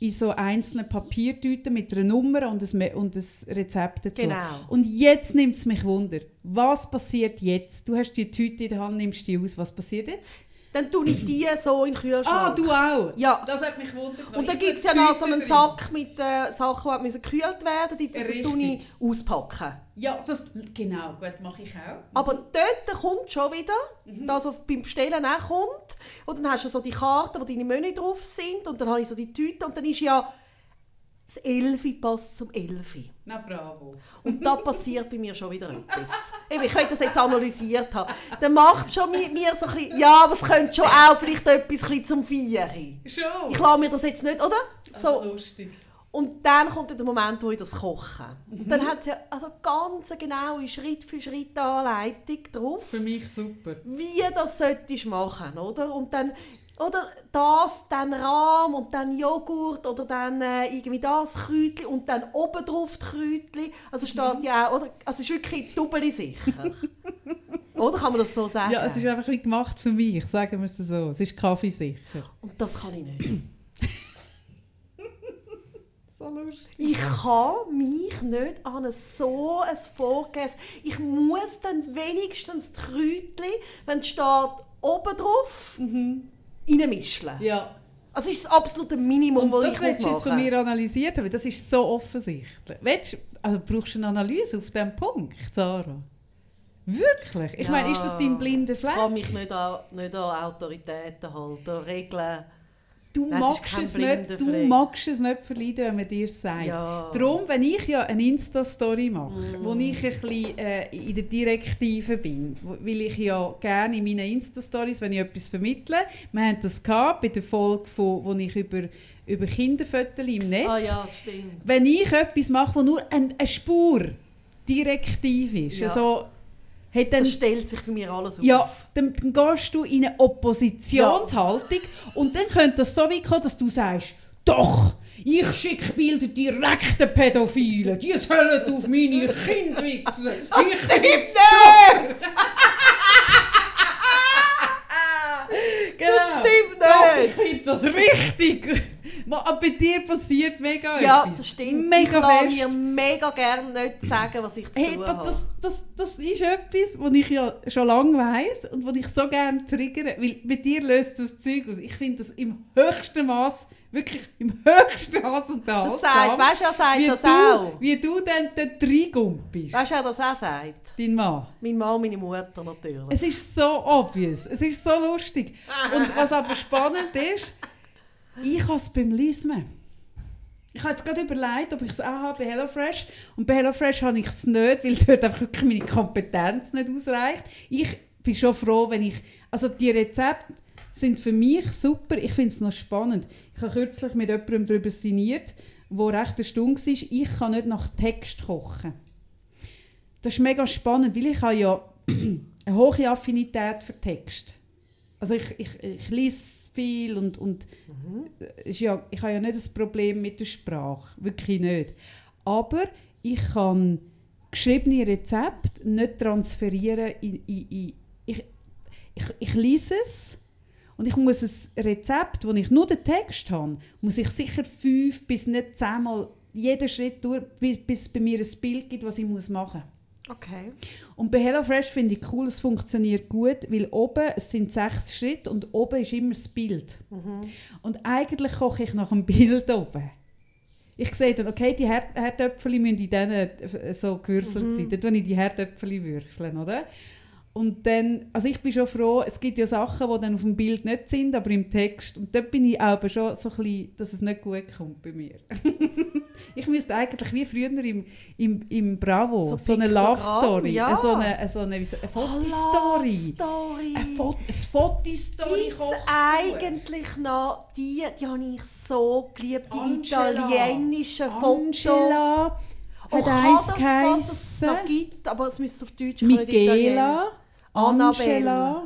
in so einzelnen Papiertüten mit einer Nummer und ein, und ein Rezept dazu. Genau. Und jetzt nimmt es mich Wunder. Was passiert jetzt? Du hast die Tüte in der Hand, nimmst die aus. Was passiert jetzt? Dann tue ich die so in den Kühlschrank. Ah, du auch? Ja. Das hat mich wundert. Und dann gibt es ja noch so einen drin. Sack mit äh, Sachen, die gekühlt werden müssen. Das tue ich auspacken. Ja, das, genau, gut, mache ich auch. Aber dort kommt schon wieder, Mhm. das was beim Bestellen auch kommt. Und dann hast du so die Karten, wo deine Menü drauf sind. Und dann habe ich so die Tüte. Und dann ist ja das Elfi passt zum Elfi. Na bravo. Und da passiert bei mir schon wieder etwas. Ich könnte das jetzt analysiert haben. Dann macht schon mit mir so ein bisschen, ja, aber es könnte schon auch vielleicht etwas zum Vieri. Schon? Ich lasse mir das jetzt nicht, oder? so. So. lustig. Und dann kommt der Moment, wo ich das koche. Und Mhm. dann hat es ja also ganz eine genaue Schritt für Schritt Anleitung drauf, Für mich super. wie das solltest machen, oder? Und dann oder das, dann Rahm und dann Joghurt oder dann äh, irgendwie das Kräutchen und dann oben drauf die Kräutchen. Also steht Mhm. ja auch, oder? Also es ist wirklich doppelt sicher. oder kann man das so sagen? Ja, es ist einfach wie gemacht für mich, sagen wir es so. Es ist kaffeesicher. und das kann ich nicht. So lustig. Ich kann mich nicht an ein so ein Vorgehen. Ich muss dann wenigstens die Kräutchen, wenn es steht, oben drauf, reinmischen. Ja. Also das ist das absolute Minimum, das das ich muss du jetzt von machen mir analysiert haben, das ist so offensichtlich. Willst, also brauchst du eine Analyse auf diesem Punkt, Sarah? Wirklich? Ich meine, ist das dein blinder Ich Fleck? kann mich nicht an, nicht an Autoritäten halten, an Regeln. Du Nein, magst es nicht, du magst es nicht verleiden, wenn man dir sagt. Ja. Darum, wenn ich ja eine Insta-Story mache, Mm. wo ich ein bisschen äh, in der Direktive bin, weil ich ja gerne in meinen Insta-Stories, wenn ich etwas vermittle, wir haben das gehabt bei der Folge, von, wo ich über, über Kinderfotos im Netz, Ah ja, wenn ich etwas mache, wo nur ein, eine Spur direktiv ist, Ja. also, hey, dann, Das stellt sich bei mir alles auf. ja, dann, dann gehst du in eine Oppositionshaltung und dann könnte das so weit kommen, dass du sagst, doch, ich schicke Bilder direkt den Pädophilen, die sollen auf meine Kinder wichsen. Ich stimmt nicht! genau. Das stimmt Doch, nicht. ich finde das richtig. Aber bei dir passiert mega Ja, etwas. das stimmt. Mega ich lasse fest. mir mega gerne nicht sagen, was ich zu Hey, tun das, habe. das, das, das ist etwas, was ich ja schon lange weiss und was ich so gerne triggere, weil bei dir löst das Zeug aus. Ich finde das im höchsten Maß, wirklich im höchsten Maß und das das sagt, weißt du, er sagt wie das du, auch. Wie du dann dort reingumpst, Weißt du, wer das auch sagt? dein Mann. Mein Mann und meine Mutter natürlich. Es ist so obvious, es ist so lustig. Und was aber spannend ist, ich habe es beim Lesen. Ich habe jetzt gerade überlegt, ob ich es auch habe bei HelloFresh. Und bei HelloFresh habe ich es nicht, weil dort einfach wirklich meine Kompetenz nicht ausreicht. Ich bin schon froh, wenn ich... Also die Rezepte sind für mich super. Ich finde es noch spannend. Ich habe kürzlich mit jemandem darüber sinniert, wo recht eine Stunde war. Ich kann nicht nach Text kochen. Das ist mega spannend, weil ich habe ja eine hohe Affinität für Text. Also ich, ich, ich lese viel und, und ist ja, ich habe ja nicht das Problem mit der Sprache, wirklich nicht. Aber ich kann geschriebene Rezepte nicht transferieren in, in, in ich, ich, ich lese es und ich muss ein Rezept, wo ich nur den Text habe, muss ich sicher fünf bis nicht zehnmal jeden Schritt durch, bis, bis es bei mir ein Bild gibt, was ich muss machen muss. Okay. Und bei HelloFresh finde ich cool, es funktioniert gut, weil oben es sind sechs Schritte und oben ist immer das Bild. Und eigentlich koche ich nach dem Bild oben. Ich sehe dann, okay, die Herd Herdöpfel müssen in diesen äh, so gewürfelt sein. Dann tue ich die Herdöpfel würfeln, oder? Und dann, also ich bin schon froh, es gibt ja Sachen, die dann auf dem Bild nicht sind, aber im Text. Und dort bin ich aber schon so ein bisschen, dass es nicht gut kommt bei mir. ich müsste eigentlich wie früher im, im, im Bravo so, So eine Love Story, ja. so eine, so eine, wie so- eine Fotostory. Story. Eine, eine Fotostory Gibt es kochen. eigentlich noch die, die habe ich so geliebt, die Angela. italienischen Fotos. Angela Oh, hat kann eins das, was es noch geheissen. gibt, aber es müsste auf Deutsch. Michaela, Annabelle.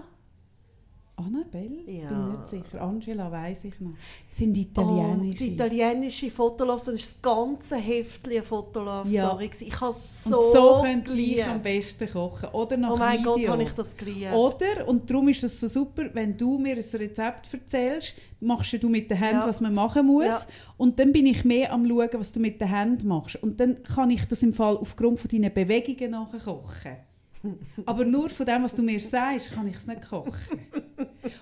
Annabelle? Ja. Bin nicht sicher. Angela weiß ich noch. Das sind Oh, italienische. die italienische Fotolove, das war das ganze Heftchen Fotolove-Story. Ja. Ich habe so, und so könnt ihr am besten kochen. Oder nach Oh mein Video. Gott, habe ich das geliebt. Oder, und darum ist es so super, wenn du mir ein Rezept erzählst, machst du mit den Händen, Ja. was man machen muss. Ja. Und dann bin ich mehr am schauen, was du mit den Händen machst. Und dann kann ich das im Fall aufgrund von deinen Bewegungen nachher kochen. Aber nur von dem, was du mir sagst, kann ich es nicht kochen.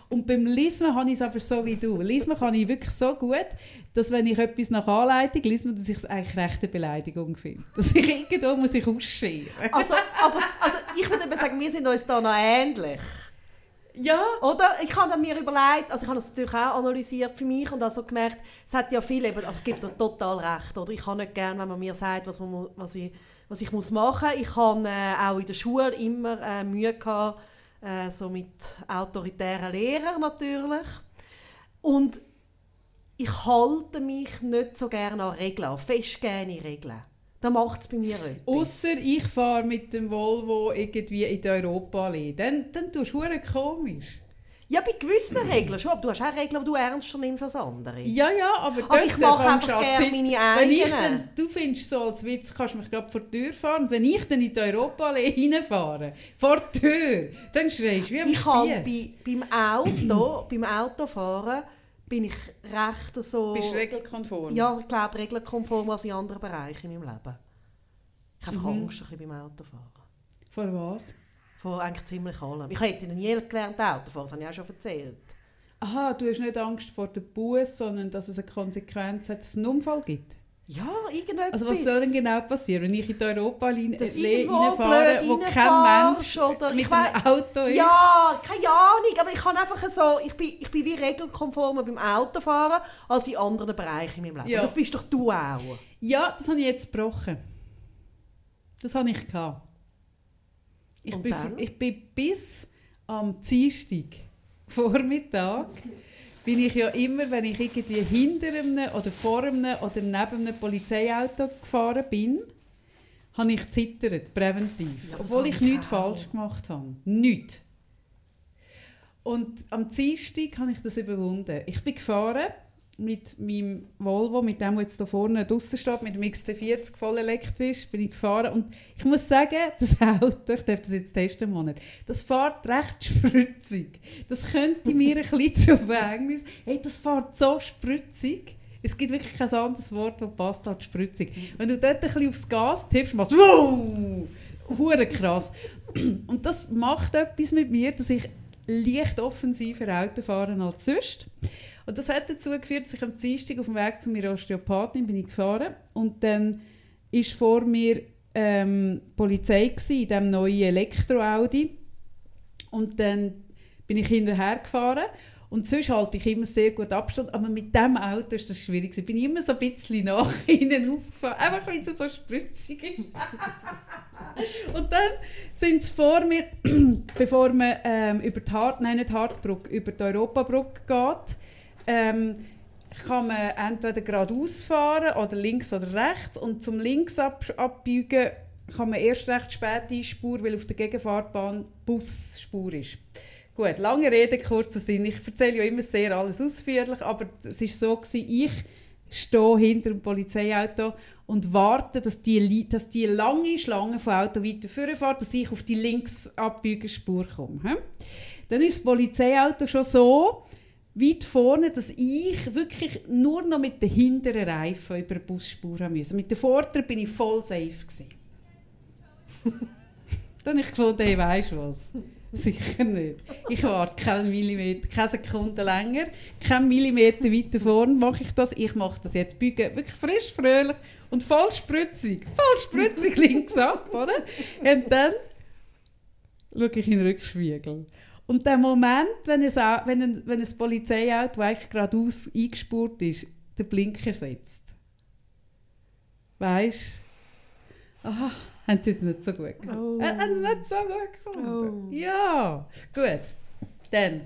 Und beim Lesen habe ich es aber so wie du. Lesen kann ich wirklich so gut, dass wenn ich etwas nach Anleitung lese, dass ich es eigentlich rechte Beleidigung finde. Dass ich irgendwo muss ich ausscheren. Also, aber, also ich würde eben sagen, wir sind uns da noch ähnlich. Ja. Oder? Ich habe mir überlegt, also ich habe das natürlich auch analysiert für mich und also gemerkt, es hat ja viele, also ich gebe dir total recht, oder? Ich habe nicht gerne, wenn man mir sagt, was, man, was, ich, was ich muss machen muss. Ich habe äh, auch in der Schule immer äh, Mühe gehabt, äh, so mit autoritären Lehrern natürlich. Und ich halte mich nicht so gerne an Regeln, an festgegebene Regeln. Da macht es bei mir etwas. Ausser ich fahre mit dem Volvo irgendwie in die Europa. Dann, dann tust du komisch. Ja, bei gewissen Regeln schon. Aber du hast auch Regeln, die du ernster nimmst als andere. Ja, ja, aber, aber ich mache einfach gerne meine eigenen. Dann, du findest so als Witz, kannst du mich gerade vor die Tür fahren. Wenn ich dann in die Europa Allee reinfahre, vor die Tür, dann schreist du wie Ich kann bei, beim Auto, beim Autofahren, bin ich recht so... Bist du regelkonform? Ja, ich glaube regelkonform als in anderen Bereichen in meinem Leben. Ich habe mhm. Angst ein beim Autofahren. Vor was? Vor eigentlich ziemlich allem. Ich hätte noch nie gelernt Autofahren, das habe ich auch schon erzählt. Aha, du hast nicht Angst vor dem Bus, sondern dass es eine Konsequenz hat, dass es einen Unfall gibt? Ja, irgendetwas. Also was soll denn genau passieren, wenn ich in die Europa-Linie reinfahre, wo kein Mensch oder mit einem Auto ist? Ja, keine Ahnung, aber ich kann einfach so, ich bin, ich bin wie regelkonformer beim Autofahren als in anderen Bereichen in meinem Leben. Ja. Das bist doch du auch. Ja, das habe ich jetzt gebrochen. Das habe ich gehabt. Ich, bin, ich bin bis am Dienstag Vormittag bin ich ja immer, wenn ich irgendwie hinter einem oder vor einem oder neben einem Polizeiauto gefahren bin, habe ich zittert, präventiv. Ja, obwohl ich nichts falsch gemacht habe. Nichts. Und am Dienstag habe ich das überwunden. Ich bin gefahren mit meinem Volvo, mit dem, der jetzt hier vorne draußen steht, mit dem XT40 voll elektrisch, bin ich gefahren. Und ich muss sagen, das Auto, ich darf das jetzt testen Monat, das fährt recht spritzig. Das könnte mir ein bisschen zu Verhängnis. Hey, das fährt so spritzig. Es gibt wirklich kein anderes Wort, das passt als spritzig. Wenn du dort ein bisschen aufs Gas tippst, machst du wow! Hure krass. Und das macht etwas mit mir, dass ich leicht offensiver Auto fahren als sonst. Und das hat dazu geführt, dass ich am Dienstag auf dem Weg zu meiner Osteopathin bin ich gefahren. Und dann ist vor mir ähm, Polizei gewesen, in diesem neuen Elektro-Audi. Und dann bin ich hinterher gefahren. Und sonst halte ich immer sehr gut Abstand, aber mit diesem Auto ist das schwierig. Ich bin immer so ein bisschen nach innen aufgefahren, einfach weil es so spritzig ist. und dann sind sie vor mir, bevor man ähm, über die Hart, nein, nicht Hartbrücke, über die Europabrücke geht, ähm, kann man entweder geradeaus fahren oder links oder rechts. Und zum links ab abbiegen kann man erst recht spät einspur, weil auf der Gegenfahrtbahn Busspur ist. Gut, lange Rede, kurzer Sinn. Ich erzähle ja immer sehr alles ausführlich, aber es war so, gewesen, ich stehe hinter dem Polizeiauto und warte, dass die, dass die lange Schlange von Auto weiter vorfährt, dass ich auf die links Spur komme. Dann ist das Polizeiauto schon so, weit vorne, dass ich wirklich nur noch mit den hinteren Reifen über die Busspur musste. Mit den vorderen bin ich voll safe. Dann habe ich gefunden, hey, du was? Sicher nicht. Ich warte keinen Millimeter, keine Sekunde länger, keinen Millimeter weiter vorne mache ich das. Ich mache das jetzt bügen, wirklich frisch, fröhlich und voll spritzig. Voll spritzig links ab, oder? Und dann schaue ich in den Rückspiegel. Und der Moment, wenn, es auch, wenn, ein, wenn ein Polizeiauto eigentlich geradeaus eingespurt ist, den Blinker setzt. Weißt du? Aha, haben sie es nicht so gut gemacht. Oh. Haben sie nicht so gut gefunden? Oh. Ja, gut. Dann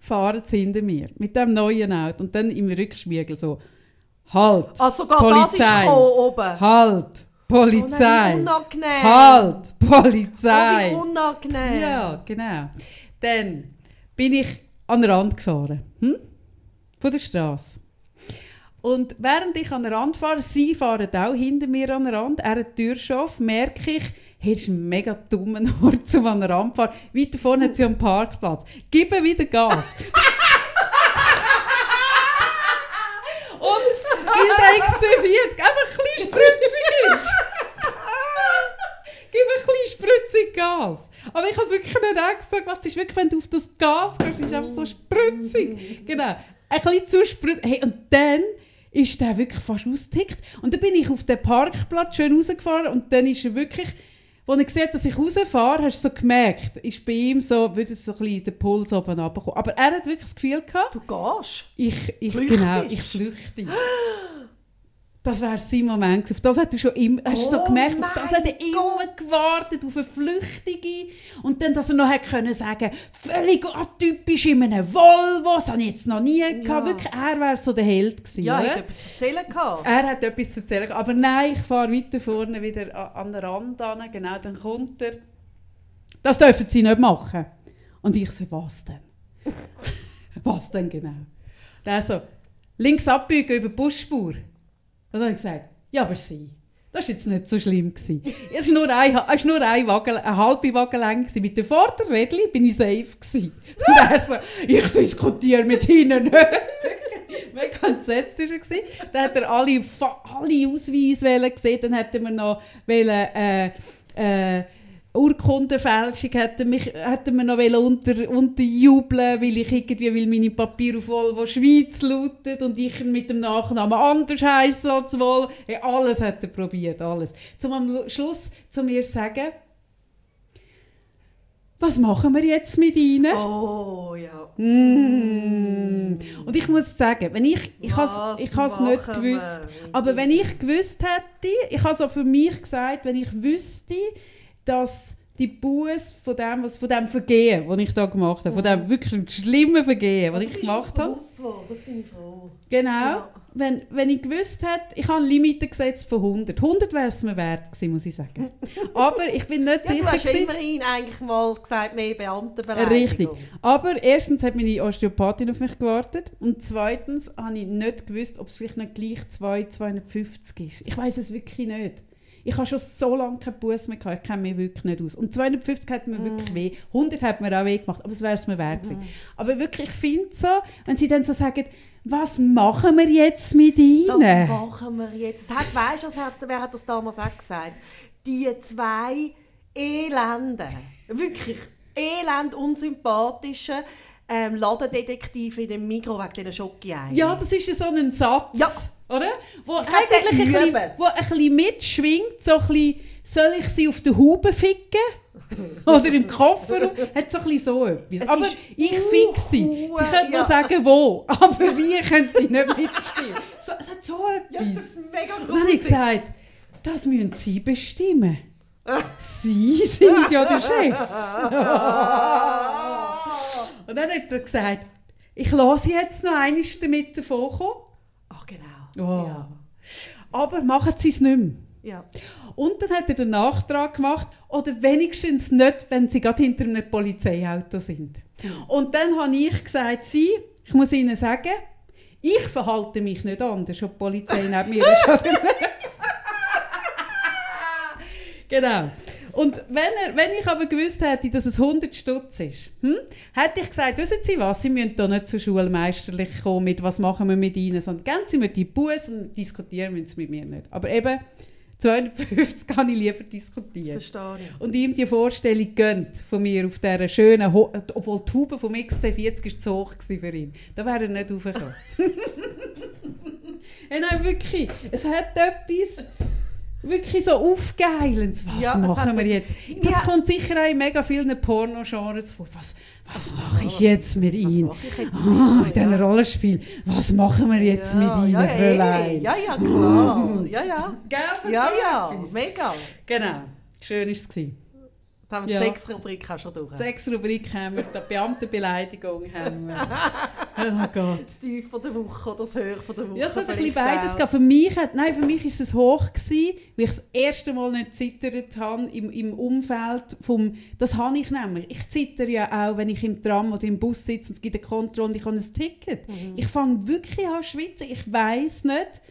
fahren sie hinter mir mit dem neuen Auto und dann im Rückspiegel so Halt! Also sogar Polizei. das ist oben? Halt! Polizei. Oh, unangenehm. Halt, Polizei. Oh, unangenehm. Ja, genau. Dann bin ich an den Rand gefahren. Hm? Von der Straße. Und während ich an den Rand fahre, sie fahren auch hinter mir an den Rand, er hat Türschaff, merke ich, hier ist ein mega dummer Ort, um an den Rand zu fahren. Weiter vorne hat sie einen Parkplatz. Gib mir wieder Gas. Und weil der XC40 einfach ein bisschen spritzig ist. Spritzig Gas. Aber ich habe es wirklich nicht extra gemacht. Es ist wirklich, wenn du auf das Gas gehst, ist es einfach so spritzig. Genau. Ein bisschen zu spritzig. Hey, und dann ist der wirklich fast ausgetickt. Und dann bin ich auf den Parkplatz schön rausgefahren und dann ist er wirklich, als er gesehen dass ich rausfahre, hast du so gemerkt, ist bei ihm so, würde so ein bisschen den Puls oben runterkommen. Aber er hat wirklich das Gefühl gehabt, Du gehst. ich, ich, Flüchtest. genau, ich flüchte. Das wäre sein Moment. Auf das hat er schon immer, hast du so Oh gemerkt, auf das hat er immer Gott. gewartet, auf eine Flüchtige. Und dann, dass er noch hätte können sagen, völlig atypisch in einem Volvo, das habe ich jetzt noch nie gehabt. Wirklich, er wäre so der Held gewesen. Ja, oder? hat etwas zu erzählen gehabt. Er hat etwas zu erzählen. Aber nein, ich fahre weiter vorne wieder an den Rand an. Genau, dann kommt er. Das dürfen sie nicht machen. Und ich so, was denn? was denn genau? Der so, links abbiegen über die Busspur. Und dann habe ich gesagt, ja, aber sie. Das war jetzt nicht so schlimm. gewesen. Es war nur ein, es war nur ein Wagen, eine halbe Wagenlänge. gewesen. Mit dem Vorderrädchen bin ich safe. Gewesen. Und er so, ich diskutiere mit ihnen nicht. Mega entsetzt war er. Dann hat er alle, alle Ausweise gesehen. Dann hätte man noch wollen, äh, äh, Urkundenfälschung hätte mich hätte man noch unter unterjubeln, weil ich irgendwie weil meine Papiere auf Volvo Schweiz lautet und ich mit dem Nachnamen anders heiße als Volvo. Hey, alles hat er probiert, alles. Zum am Schluss zu mir sagen, was machen wir jetzt mit ihnen? Oh, ja. Mm. Und ich muss sagen, wenn ich, ich has, ich has nicht gewusst, wir? aber wenn ich gewusst hätte, ich habe so für mich gesagt, wenn ich wüsste, dass die Buß von dem, was, von dem Vergehen, das ich da gemacht habe, von dem wirklich schlimmen Vergehen, was ich gemacht das habe, worden, das bin ich froh. genau, Ja. wenn, wenn ich gewusst hätte, ich habe ein Limite gesetzt von 100. 100 wäre es mir wert gewesen, muss ich sagen. aber ich bin nicht Ja, sicher du hast gewesen- immerhin eigentlich mal gesagt, mehr Beamtenbeleidigung. Richtig. Aber erstens hat meine Osteopathin auf mich gewartet und zweitens habe ich nicht gewusst, ob es vielleicht nicht gleich 2, 250 ist. Ich weiß es wirklich nicht. Ich habe schon so lange keinen Bus mehr gehabt, ich kenne mich wirklich nicht aus. Und 250 hat mir Mm. wirklich weh. 100 hat mir auch weh gemacht, aber es wäre es mir wert gewesen. Aber wirklich, ich finde so, wenn sie dann so sagen, was machen wir jetzt mit Das ihnen? machen wir jetzt. Das hat, weißt du, was hat, wer hat das damals auch gesagt? Die zwei elenden, wirklich elend unsympathischen ähm, Ladendetektive in dem Migros wegen diesen Schoki-Eiern. Ja, das ist ja so ein Satz, Ja. Oder? Wo Ich eigentlich ein bisschen, wo ein bisschen mitschwingt, so ein bisschen, soll ich sie auf der Haube ficken? Oder im Koffer? Hat so ein bisschen so etwas. Es aber ich fick sie. Sie hu- können ja. noch sagen, wo. Aber wie können sie nicht mitspielen? So, es hat so Ja, etwas. das ist mega Und dann habe ich gesagt, das müssen sie bestimmen. sie sind ja der Chef. Und dann hat er gesagt, ich lasse jetzt noch einmal damit davon kommen. Ach, genau. Oh. Ja. Aber machen sie es nicht mehr. ja. Und dann hat er den Nachtrag gemacht, oder wenigstens nicht, wenn sie gerade hinter einem Polizeiauto sind. Und dann habe ich gesagt, sie, ich muss ihnen sagen, ich verhalte mich nicht anders, ob die Polizei neben mir ist genau. Und wenn, er, wenn ich aber gewusst hätte, dass es 100 Stutz ist, hm, hätte ich gesagt, wissen Sie was, Sie müssen da nicht zur Schule meisterlich kommen mit «Was machen wir mit Ihnen?», sondern geben Sie mir die Buß und diskutieren müssen Sie mit mir nicht. Aber eben, 250 kann ich lieber diskutieren. Verstehe ich. Und ihm die Vorstellung gönnt von mir auf dieser schönen, Ho obwohl die Haube vom XC40 ist zu hoch für ihn. Da wäre er nicht raufgekommen. hey, nein, wirklich. Es hat etwas wirklich so aufgeilendes. Was Ja, machen wir jetzt? Das Ja. kommt sicher auch in mega vielen Pornogenres vor. Was, was mache ich jetzt mit Was ihm? mache ich jetzt mit Ah, ihm? in diesem Ja. Rollenspiel. Was machen wir jetzt mit Ihnen, ja, Fräulein? ja, ja, klar. Ja, ja. Gell, Ja, ja, mega. Genau. Schön war es. Da haben wir Ja. die sechs Rubrik auch schon durch. Sechs Rubriken haben wir, die Beamtenbeleidigung haben wir. Oh Gott. Das Tief von der Woche oder das Höher von der Woche. Ja, es hat ein bisschen beides gehabt. Für mich, hat, nein, für mich ist es hoch gewesen, weil ich das erste Mal nicht zittert habe im, im Umfeld vom, das habe ich nämlich. Ich zittere ja auch, wenn ich im Tram oder im Bus sitze und es gibt eine Kontrolle und ich habe ein Ticket. Mhm. Ich fange wirklich an zu schwitzen. Ich weiß nicht,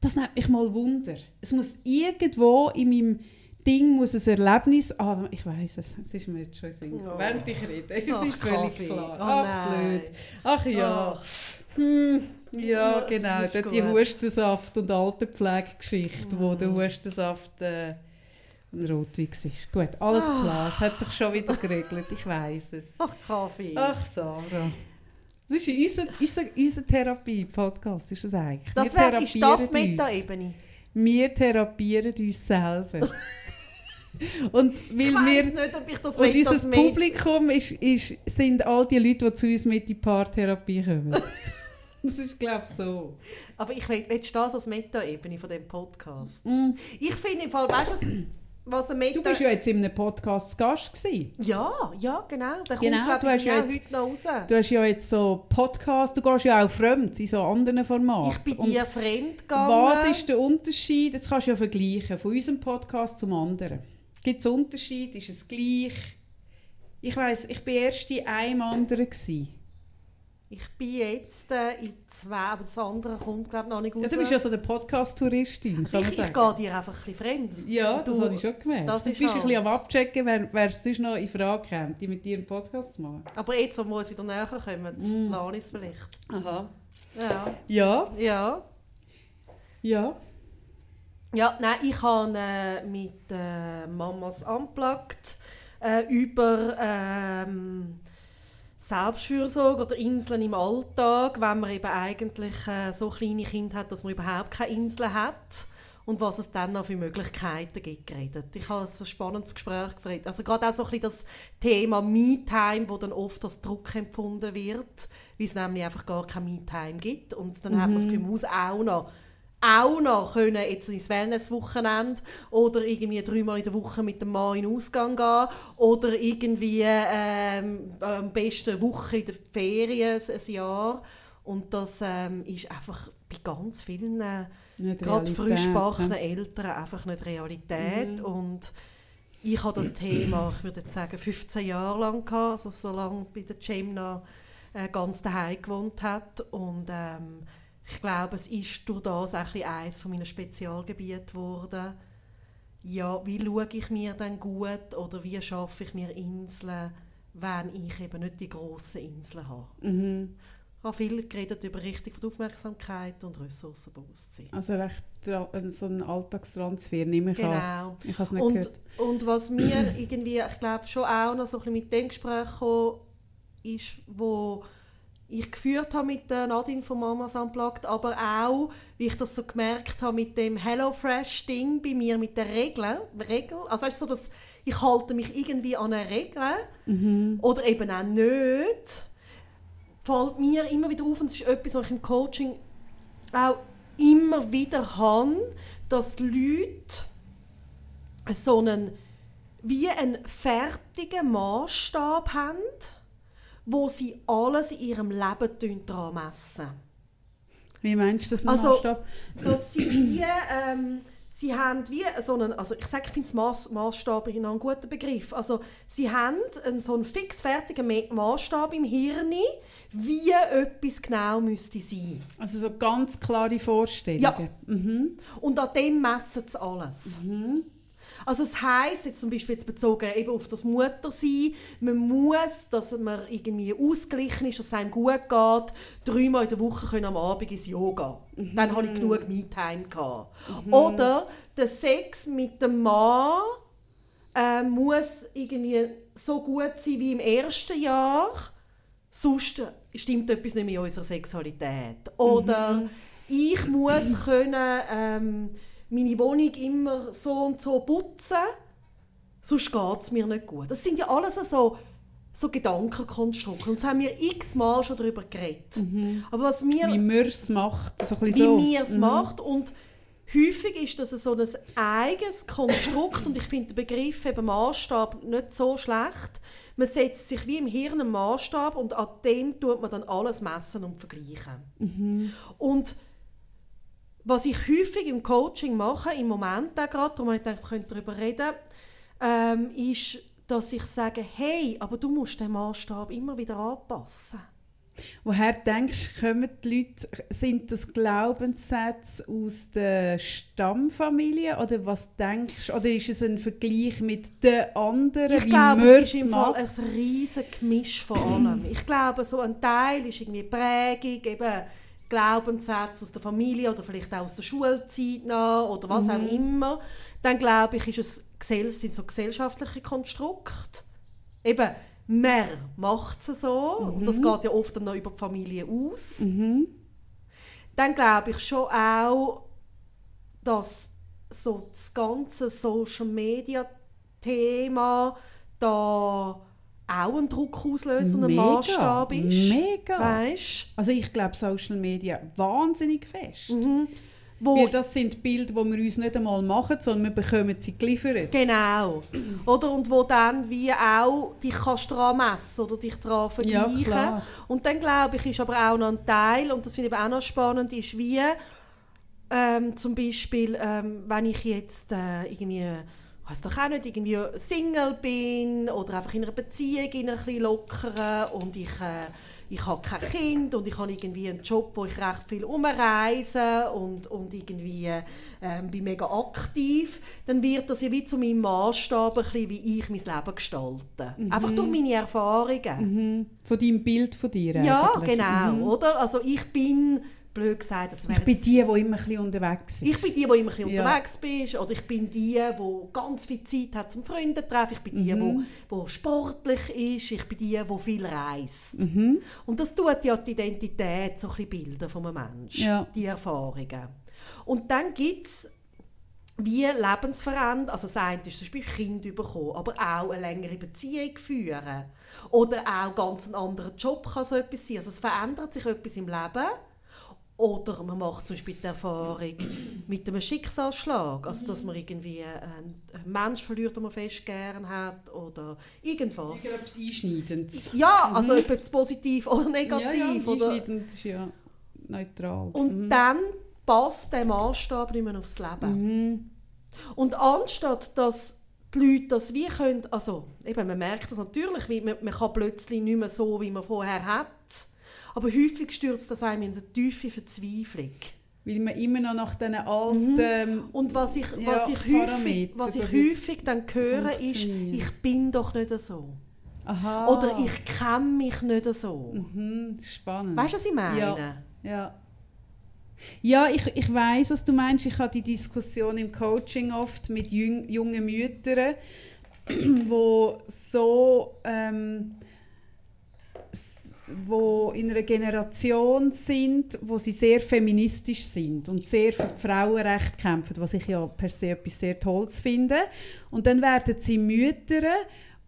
das nimmt mich mal Wunder. Es muss irgendwo in meinem Ding muss ein Erlebnis, ah, ich weiß es, es ist mir jetzt schon Sinn. Oh. Während ich rede, es Ach, ist völlig Kaffee. klar. Oh, Ach, blöd. Ach ja. Ach. Hm, ja, genau. Dort die. Hustensaft- und Altenpflegegeschichte, wo der Hustensaft äh, ein Rotwein war. Gut, alles Ah. klar. Es hat sich schon wieder geregelt, ich weiß es. Ach, Kaffee. Ach, Sarah. Das ist unser, unser, unser Therapie-Podcast, ist das eigentlich. das wär, ist das. Meta-Ebene? Wir therapieren uns selber. Und weil Ich wir... nicht, ob ich das Und will, Met- Publikum ist, ist, sind all die Leute, die zu uns mit in die Paartherapie kommen. das ist, glaube ich, so. Aber ich will, willst du das als Meta-Ebene von dem Podcast? Mm. Ich finde im Fall, weißt du, was ein Meta... Du bist ja jetzt in einem Podcast Gast gewesen. Ja, ja, genau. Der Genau, kommt, glaube ich, ja auch jetzt- heute noch raus. Du hast ja jetzt so Podcast, du gehst ja auch fremd in so anderen Formaten. Ich bin Und dir fremd gegangen. Was ist der Unterschied? Das kannst du ja vergleichen, von unserem Podcast zum anderen. Gibt es Unterschied? Ist es gleich? Ich weiss, ich war erst in einem anderen. Gewesen. Ich bin jetzt äh, in zwei, aber das andere kommt, glaube ich, noch nicht raus. Ja, du bist ja so eine Podcast-Touristin, also ich, ich gehe dir einfach ein bisschen fremd. Ja, das Du- habe ich schon gemerkt. das du ist bist ein halt. bisschen am Abchecken, wer, wer sonst noch in Frage käme, die mit dir einen Podcast zu machen. Aber jetzt, wo wir uns wieder näher kommen, Mm. mm. ich es vielleicht. Aha. Ja. Ja, Ja. ja. Ja, nein, ich habe äh, mit äh, Mamas Unplugged äh, über ähm, Selbstfürsorge oder Inseln im Alltag, wenn man eben eigentlich äh, so kleine Kinder hat, dass man überhaupt keine Inseln hat und was es dann noch für Möglichkeiten gibt, geredet. Ich habe ein spannendes Gespräch geführt. Also gerade auch so ein bisschen das Thema Me-Time, wo dann oft als Druck empfunden wird, weil es nämlich einfach gar kein Me-Time gibt und dann hat man das Gefühl, man muss auch noch auch noch können jetzt ins Wellness-Wochenende oder irgendwie dreimal in der Woche mit dem Mann in den Ausgang gehen oder irgendwie ähm, am besten eine Woche in der Ferien, ein Jahr. Und das ähm, ist einfach bei ganz vielen, äh, gerade Realität, frisch gebackenen ne? Eltern, einfach nicht Realität. Und ich habe das Thema, ich würde jetzt sagen, 15 Jahre lang gehabt, also so lange bei der Cem äh, ganz daheim gewohnt hat. Und ähm, ich glaube, es ist durch das auch ein eines meiner Spezialgebiete geworden. Ja, wie schaue ich mir dann gut oder wie schaffe ich mir Inseln, wenn ich eben nicht die grossen Inseln habe. Mhm. Ich habe viel geredet über Richtung von Aufmerksamkeit und Ressourcenbewusstsein. Also recht tra- so ein Alltagstransfer, nehme ich an. Genau. Ich habe es nicht Und, gehört. und was mir irgendwie, ich glaube schon auch noch so ein bisschen mit dem Gespräch gekommen ist, wo ich geführt habe mit der Nadine von Mamas Unplugged, aber auch, wie ich das so gemerkt habe mit dem HelloFresh-Ding bei mir, mit der Regel. Regel also weißt du, so, dass ich halte mich irgendwie an eine Regel oder eben auch nicht, fällt mir immer wieder auf, und das ist etwas, was ich im Coaching auch immer wieder habe, dass die Leute so einen, wie einen fertigen Maßstab haben, wo sie alles in ihrem Leben daran messen. Wie meinst du das Also- Maßstab? Dass sie wie, ähm, sie haben wie so einen, also ich sage, ich finde Maß, Maßstab ein ein guter Begriff. Also sie haben einen, so einen fixfertigen Ma- Maßstab im Hirn, wie etwas genau müsste sein. Also so ganz klare Vorstellungen. Ja. Mhm. Und an dem messen sie alles. Also es heisst jetzt zum Beispiel jetzt bezogen eben auf das Muttersein, man muss, dass man irgendwie ausgeglichen ist, dass es einem gut geht, dreimal in der Woche können am Abend ins Yoga. Dann habe ich genug Me-Time gehabt. Oder der Sex mit dem Mann äh, muss irgendwie so gut sein wie im ersten Jahr, sonst stimmt etwas nicht mehr in unserer Sexualität. Oder ich muss können, ähm, meine Wohnung immer so und so putzen, sonst geht es mir nicht gut. Das sind ja alles so, so Gedankenkonstrukte. Und das haben wir x-mal schon darüber geredet. Aber was mir Wie man es macht. So wie so. mir es Mhm. macht. Und häufig ist das so ein eigenes Konstrukt und ich finde den Begriff eben Maßstab nicht so schlecht. Man setzt sich wie im Hirn einen Maßstab und an dem tut man dann alles messen und vergleichen. Und was ich häufig im Coaching mache, im Moment auch gerade, darum ich gedacht, wir können darüber reden, ähm, ist, dass ich sage, hey, aber du musst den Maßstab immer wieder anpassen. Woher denkst du, kommen die Leute, sind das Glaubenssätze aus der Stammfamilie oder was denkst du? Oder ist es ein Vergleich mit den anderen, Ich glaube, es ist im Fall ein riesen Gemisch von allem. Ich glaube, so ein Teil ist irgendwie Prägung, eben Glaubenssätze aus der Familie oder vielleicht auch aus der Schulzeit noch oder was auch immer, dann glaube ich, ist es, sind so gesellschaftliche Konstrukte. Eben, man macht es so, und das geht ja oft dann noch über die Familie aus. Dann glaube ich schon auch, dass so das ganze Social Media Thema da auch einen Druck auslöst und Mega, Maßstab ist. Mega. Weißt Also ich glaube Social Media wahnsinnig fest. Mhm. Wo, Weil das sind Bilder, die wir uns nicht einmal machen, sondern wir bekommen sie geliefert. Genau. Oder? Und wo dann wie auch dich kannst dran messen oder dich daran Ja, vergleichen. klar. und dann glaube ich, ist aber auch noch ein Teil, und das finde ich auch noch spannend, ist wie ähm, zum Beispiel, ähm, wenn ich jetzt äh, irgendwie, weiß doch auch nicht, irgendwie Single bin oder einfach in einer Beziehung in ein bisschen lockerer und ich, äh, ich habe kein Kind und ich habe irgendwie einen Job, wo ich recht viel umreise und, und irgendwie ähm, bin mega aktiv, dann wird das ja wie zu meinem Maßstab ein bisschen, wie ich mein Leben gestalte. Einfach durch meine Erfahrungen. Mhm. Von deinem Bild von dir Ja, eigentlich. genau, Mhm. oder? Also ich bin, blöd gesagt, das Ich bin die, die immer ein bisschen unterwegs sind. ich bin die, die immer ein bisschen Ja. unterwegs bist, oder ich bin die, die ganz viel Zeit hat zum Freunde treffen. Ich bin die, Mhm. die, die sportlich ist. Ich bin die, die viel reist. Mhm. Und das tut ja die Identität so ein bisschen bilden von einem Menschen, Ja. die Erfahrungen. Und dann gibt es wie Lebensveränderung, also das eine ist zum Beispiel Kind bekommen, aber auch eine längere Beziehung führen. Oder auch ganz einen anderen Job kann so etwas sein. Also es verändert sich etwas im Leben. Oder man macht zum Beispiel die Erfahrung mit einem Schicksalsschlag, also dass man irgendwie einen, Menschen verliert, den man fest gern hat oder irgendwas. Etwas Einschneidendes. Ja, also ob es positiv oder Ja, negativ. ja, oder? einschneidend ist ja neutral. Und dann passt der Maßstab nicht mehr aufs Leben. Mhm. Und anstatt dass die Leute das wie können, also eben, man merkt das natürlich, wie man, man kann plötzlich nicht mehr so, wie man vorher hat, aber häufig stürzt das einem in eine tiefe Verzweiflung. Weil man immer noch nach diesen alten... Und was ich, Ja, was ich, häufig, was ich häufig dann höre, ist, ich bin doch nicht so. Aha. Oder ich kenne mich nicht so. Mhm, spannend. Weißt du, was ich meine? Ja. Ja. Ja, ich, ich weiß, was du meinst. Ich habe die Diskussion im Coaching oft mit jüng, jungen Müttern, wo so ähm, wo in einer Generation sind, wo sie sehr feministisch sind und sehr für die Frauenrechte kämpfen, was ich ja per se etwas sehr Tolles finde. Und dann werden sie Mütter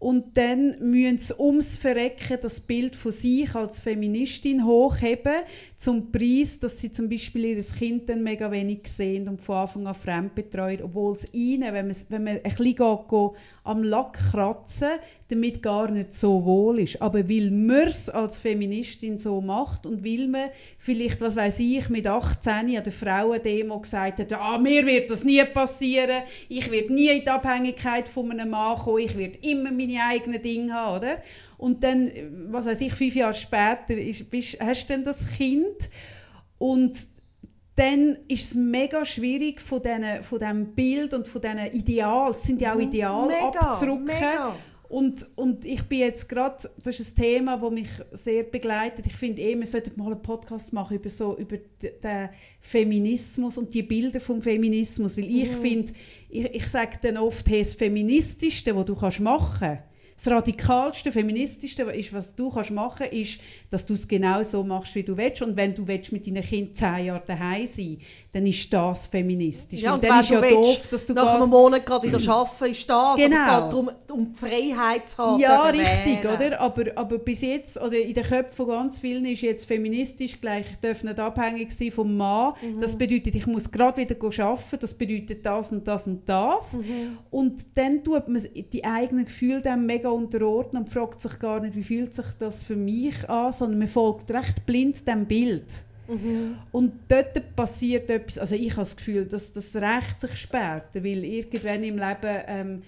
und dann müssen sie ums Verrecken das Bild von sich als Feministin hochheben, zum Preis, dass sie zum Beispiel ihr Kind dann mega wenig sehen und von Anfang an fremd betreuen, obwohl es ihnen, wenn man, wenn man ein bisschen geht, am Lack kratzen, damit gar nicht so wohl ist. Aber weil man es als Feministin so macht und weil man vielleicht, was weiß ich, mit 18 an der Frauendemo gesagt hat, ah, mir wird das nie passieren, ich werde nie in die Abhängigkeit von einem Mann kommen, ich werde immer meine eigenen Dinge haben, oder? Und dann, was weiß ich, fünf Jahre später ist, bist, hast du dann das Kind und dann ist es mega schwierig, von, diesen, von diesem Bild und von diesen Idealen, es sind ja auch Ideale, Mega, abzurücken. mega. Und, und ich bin jetzt gerade, das ist ein Thema, das mich sehr begleitet. Ich finde eh, wir sollten mal einen Podcast machen über, so, über den Feminismus und die Bilder vom Feminismus. Weil ich finde, ich, ich sage dann oft, hey, das Feministischste, was du kannst machen kannst, das radikalste, feministischste ist, was du kannst machen ist, dass du es genau so machst, wie du willst. Und wenn du willst mit deinen Kindern zehn Jahre daheim sein dann ist das feministisch. Ja, und dann wenn ist du ja willst, doof, dass du nach einem Monat gerade wieder arbeiten, ist das. Genau. Aber es geht darum, um die Freiheit zu haben. Ja, richtig, wählen. oder? Aber, aber bis jetzt, oder in den Köpfen von ganz vielen ist jetzt feministisch gleich, ich darf nicht abhängig sein vom Mann. Mhm. Das bedeutet, ich muss gerade wieder arbeiten, das bedeutet das und das und das. Mhm. Und dann tut man die eigenen Gefühle dem mega unterordnen und fragt sich gar nicht, wie fühlt sich das für mich an, sondern man folgt recht blind dem Bild. Mhm. Und dort passiert etwas, also ich habe das Gefühl, dass das rächt sich später, weil irgendwann im Leben ähm,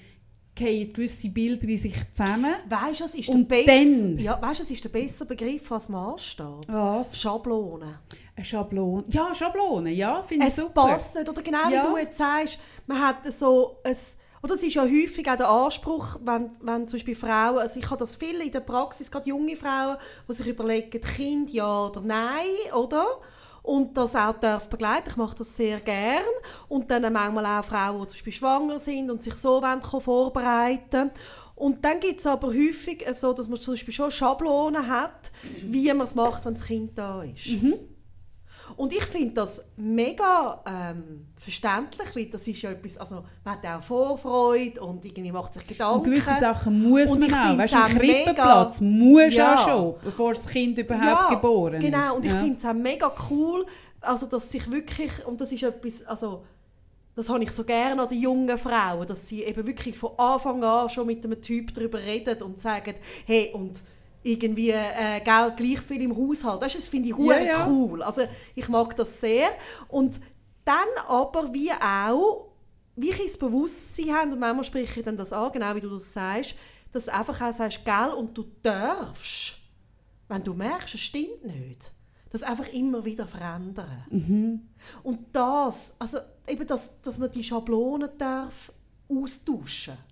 fallen gewisse Bilder in sich zusammen. Weißt du, ist Und der dann- Ja, weißt, was ist der bessere Begriff als Maßstab? Was? Schablone. Eine Schablone. Ja, Schablone, ja, finde ich Es super. passt nicht. Oder genau Ja. wie du jetzt sagst, man hat so ein... Oder es ist ja häufig auch der Anspruch, wenn, wenn zum Beispiel Frauen, also ich habe das viel in der Praxis, gerade junge Frauen, die sich überlegen, Kind ja oder nein, oder? und das auch darf begleiten. Ich mache das sehr gern. Und dann manchmal auch Frauen, die zum Beispiel schwanger sind und sich so wollen, vorbereiten Und dann gibt es aber häufig so, dass man zum Beispiel schon Schablonen hat, wie man es macht, wenn das Kind da ist. Mhm. Und ich finde das mega ähm, verständlich, weil das ist ja etwas, also man hat auch Vorfreude und irgendwie macht sich Gedanken. Und gewisse Sachen muss und man auch, weißt du, ein Krippenplatz muss ja schon, bevor das Kind überhaupt ja, geboren ist. genau, und ich ja. finde es auch mega cool, also dass sich wirklich, und das ist etwas, also das habe ich so gerne an den jungen Frauen, dass sie eben wirklich von Anfang an schon mit einem Typ darüber reden und sagen, hey, und irgendwie äh, Geld gleich viel im Haushalt. Das, das finde ich ja, ja. cool. Also ich mag das sehr. Und dann aber wie auch, wie ich das Bewusstsein habe, und manchmal spreche ich dann das an, genau wie du das sagst, dass du einfach auch sagst, gell, und du darfst, wenn du merkst, es stimmt nicht, das einfach immer wieder verändern. Mhm. Und das, also eben, dass, dass man die Schablonen darf austauschen darf.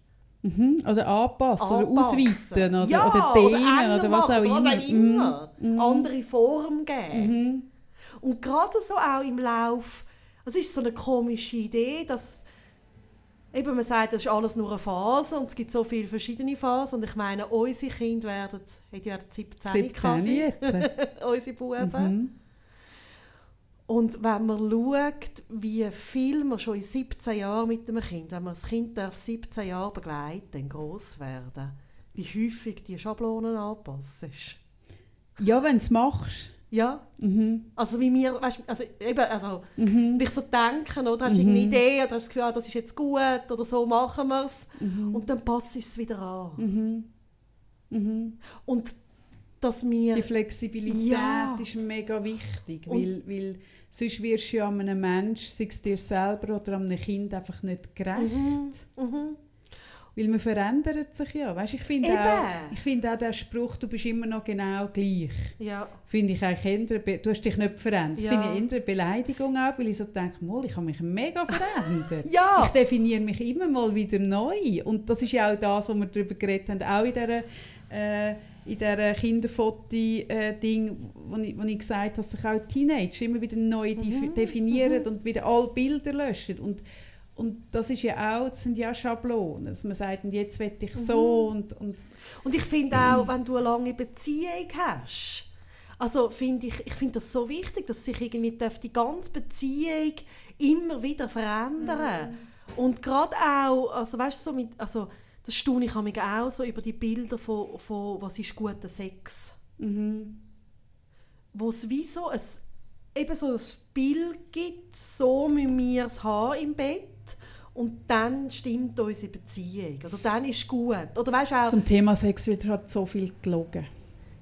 Mhm. Oder anpassen, anpassen, oder ausweiten oder, ja, oder dehnen oder, oder was auch immer. Was auch immer. Mhm. Andere Form geben. Mhm. Und gerade so auch im Lauf, es ist so eine komische Idee, dass eben man sagt, das ist alles nur eine Phase und es gibt so viele verschiedene Phasen und ich meine, unsere Kinder werden, die werden 17, 17 jetzt. unsere Buben. Und wenn man schaut, wie viel man schon in 17 Jahren mit dem Kind, wenn man das Kind darf 17 Jahre begleiten, groß werden, wie häufig die Schablonen anpassen. Ja, wenn du es machst. Ja. Mhm. Also wie mir, weißt, also eben, also mhm. ich so denken, oder hast du mhm. irgendeine Idee oder hast das Gefühl, ah, das ist jetzt gut oder so machen wir es mhm. und dann passt es wieder an. Mhm. Mhm. Und dass wir... Die Flexibilität ja. ist mega wichtig, weil, weil sonst wirst du ja einem Menschen, sei es dir selber oder einem Kind, einfach nicht gerecht. Mhm. Mhm. Weil man verändert sich ja. Weißt, ich finde auch, find auch den Spruch, du bist immer noch genau gleich. Ja. Finde ich eigentlich eher, du hast dich nicht verändert. Ja. Das finde ich eher eine Beleidigung auch, weil ich so denke, ich habe mich mega verändert. ja. Ich definiere mich immer mal wieder neu. Und das ist ja auch das, was wir darüber geredet haben, auch in dieser... Äh, in dieser Kinderfoto-Ding, äh, wo, ich, wo ich gesagt habe, dass sich auch Teenager immer wieder neu mhm. definieren mhm. und wieder alle Bilder löschen. Und, und das ist ja auch, das sind ja Schablonen. Dass man sagt, jetzt will ich so mhm. und, und... Und ich finde auch, wenn du eine lange Beziehung hast, also finde ich, ich finde das so wichtig, dass sich irgendwie die ganze Beziehung immer wieder verändern. Mhm. Und gerade auch, also weißt du, so mit, also das staune ich mich auch so über die Bilder von, von was ist guter Sex. Mhm. Wo es wie so ein, eben so ein Bild gibt, so müssen wir es haben im Bett und dann stimmt unsere Beziehung. Also dann ist gut. Oder weißt auch, Zum Thema Sex wird halt so viel gelogen.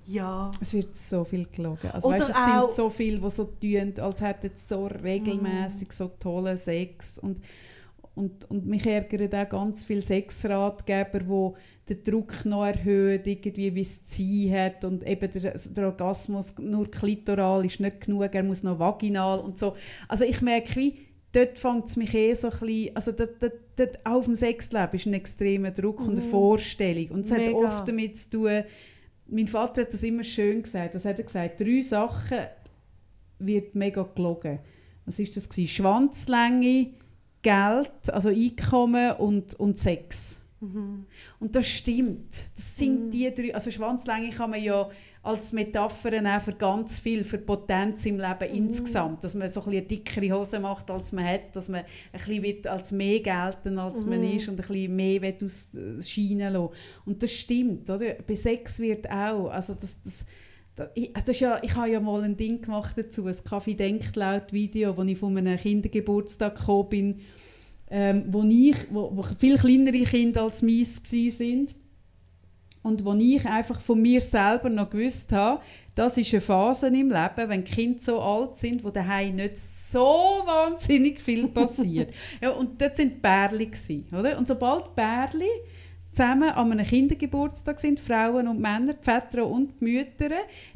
Ja. Es wird so viel gelogen. Also weißt, es sind so viele, die so tun, als hätten sie so regelmäßig mm. so tollen Sex und und, und mich ärgern auch ganz viele Sexratgeber, die den Druck noch erhöhen, irgendwie wie es Ziehen hat und eben der, der Orgasmus nur klitoral ist nicht genug, er muss noch vaginal und so. Also ich merke, wie dort fängt es mich eh so ein bisschen, also dort, dort, dort, auch auf dem Sexleben ist ein extremer Druck mhm. und eine mhm. Vorstellung und es hat oft damit zu tun, mein Vater hat das immer schön gesagt, was hat er gesagt, drei Sachen wird mega gelogen. Was ist das gewesen? Schwanzlänge, Geld, also Einkommen und, und Sex. Mhm. Und das stimmt. Das sind mhm. die drei. Also Schwanzlänge kann man ja als Metapher auch für ganz viel, für Potenz im Leben mhm. insgesamt. Dass man so ein eine dickere Hose macht, als man hat, dass man ein bisschen als mehr gelten als man mhm. ist und ein bisschen mehr ausscheinen lassen Und das stimmt, oder? Bei Sex wird auch, also das, das ich, das ist ja, ich habe ja mal ein Ding gemacht dazu, ein Kaffee denkt laut Video, wo ich von einem Kindergeburtstag gekommen bin, ähm, wo, ich, wo, wo viel kleinere Kinder als meins sind und wo ich einfach von mir selber noch gewusst habe, das ist eine Phase im Leben, wenn Kinder so alt sind, wo daheim nicht so wahnsinnig viel passiert. ja, und dort sind Bärli oder? Und sobald Bärli zusammen an einem Kindergeburtstag sind, Frauen und Männer, die Väter und die Mütter,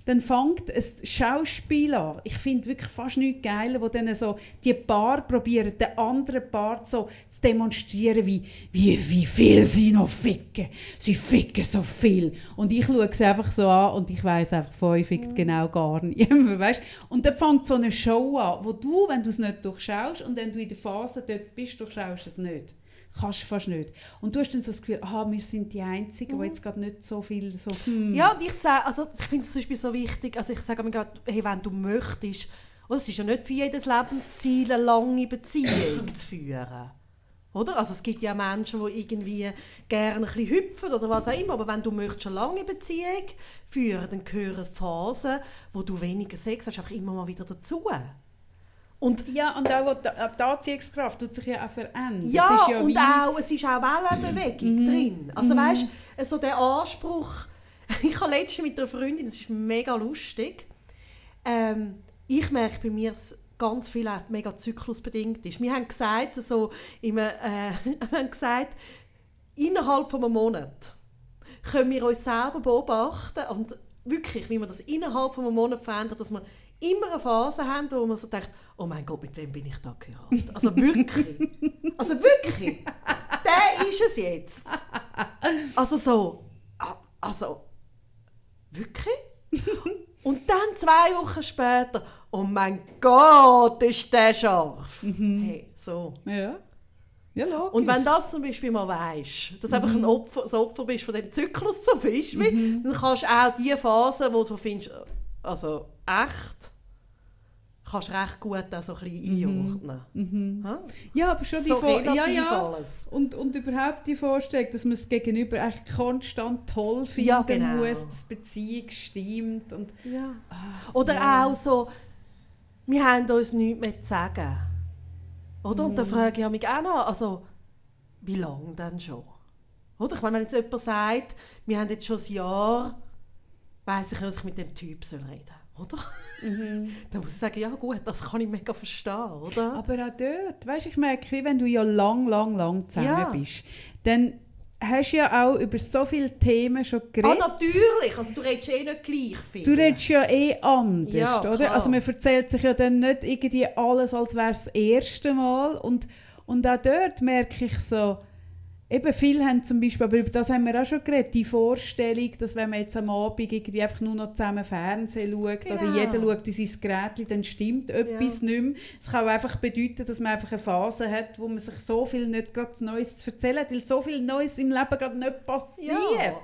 dann fängt ein Schauspiel an. Ich finde wirklich fast nichts geil, wo dann so die Paar probieren, den anderen Paar so zu demonstrieren, wie, wie, wie viel sie noch ficken. Sie ficken so viel. Und ich schaue sie einfach so an und ich weiß einfach, von euch fickt mhm. genau gar nicht. weißt? Und dann fängt so eine Show an, wo du, wenn du es nicht durchschaust und wenn du in der Phase dort bist, durchschaust es nicht kannst du fast nicht. Und du hast dann so das Gefühl, aha, wir sind die Einzigen, mhm. die jetzt gerade nicht so viel so... Hm. Ja, und ich sage, also ich finde es zum Beispiel so wichtig, also ich sage mir gerade, hey, wenn du möchtest, oder es ist ja nicht für jedes Lebensziel, eine lange Beziehung zu führen. Oder? Also es gibt ja Menschen, die irgendwie gerne ein bisschen hüpfen oder was auch immer, aber wenn du möchtest eine lange Beziehung führen, dann gehören Phasen, wo du weniger Sex hast, einfach immer mal wieder dazu. Und ja, und auch die, die Anziehungskraft tut sich ja auch verändern. Ja, ja und auch, es ist auch Wellenbewegung mhm. drin. Also mhm. weißt du, also der Anspruch, ich habe letztens mit einer Freundin, das ist mega lustig, ähm, ich merke bei mir, dass ganz viel auch mega zyklusbedingt ist. Wir haben gesagt, also, im, äh, wir haben gesagt innerhalb von einem Monat können wir uns selber beobachten und wirklich, wie man das innerhalb von einem Monat verändert, dass wir immer eine Phase haben, wo man so denkt, oh mein Gott, mit wem bin ich da geheiratet? Also wirklich. also wirklich. Der ist es jetzt. Also so. Also. Wirklich? Und dann zwei Wochen später, oh mein Gott, ist der scharf. Mhm. Hey, so. Ja. Ja, logisch. Und wenn das zum Beispiel mal weisst, dass du mhm. einfach ein Opfer, ein Opfer bist von dem Zyklus zum Beispiel, mhm. dann kannst du auch die Phase, wo du so findest, also echt, kannst recht gut auch so ein bisschen mhm. einordnen. Mhm. Ja, aber schon so die Vor ja, ja. Alles. Und, und überhaupt die Vorstellung, dass man es gegenüber echt konstant toll finden ja, genau. muss, dass die Beziehung stimmt. Und, ja. Ach, Oder ja. auch so, wir haben uns nichts mehr zu sagen. Oder? Mhm. Und dann frage ich mich auch noch, also, wie lange denn schon? Oder? Ich meine, wenn jetzt jemand sagt, wir haben jetzt schon ein Jahr, weiss ich, was ich mit dem Typ reden soll, oder? Mhm. Dann muss ich sagen, ja gut, das kann ich mega verstehen, oder? Aber auch dort, weißt, ich merke, wenn du ja lang, lang, lang zusammen ja. bist, dann hast du ja auch über so viele Themen schon geredet. Ah, natürlich. Also du redest eh nicht gleich viel. Du redest ja eh anders, ja, oder? Also man erzählt sich ja dann nicht irgendwie alles, als wäre es das erste Mal. Und, und auch dort merke ich so, Eben, viele haben zum Beispiel, aber über das haben wir auch schon geredet, die Vorstellung, dass wenn man jetzt am Abend irgendwie einfach nur noch zusammen Fernsehen schaut genau. oder jeder schaut in sein Gerät, dann stimmt etwas ja. nicht mehr. Es kann auch einfach bedeuten, dass man einfach eine Phase hat, wo man sich so viel nicht gerade Neues zu erzählen hat, weil so viel Neues im Leben gerade nicht passiert. Ja.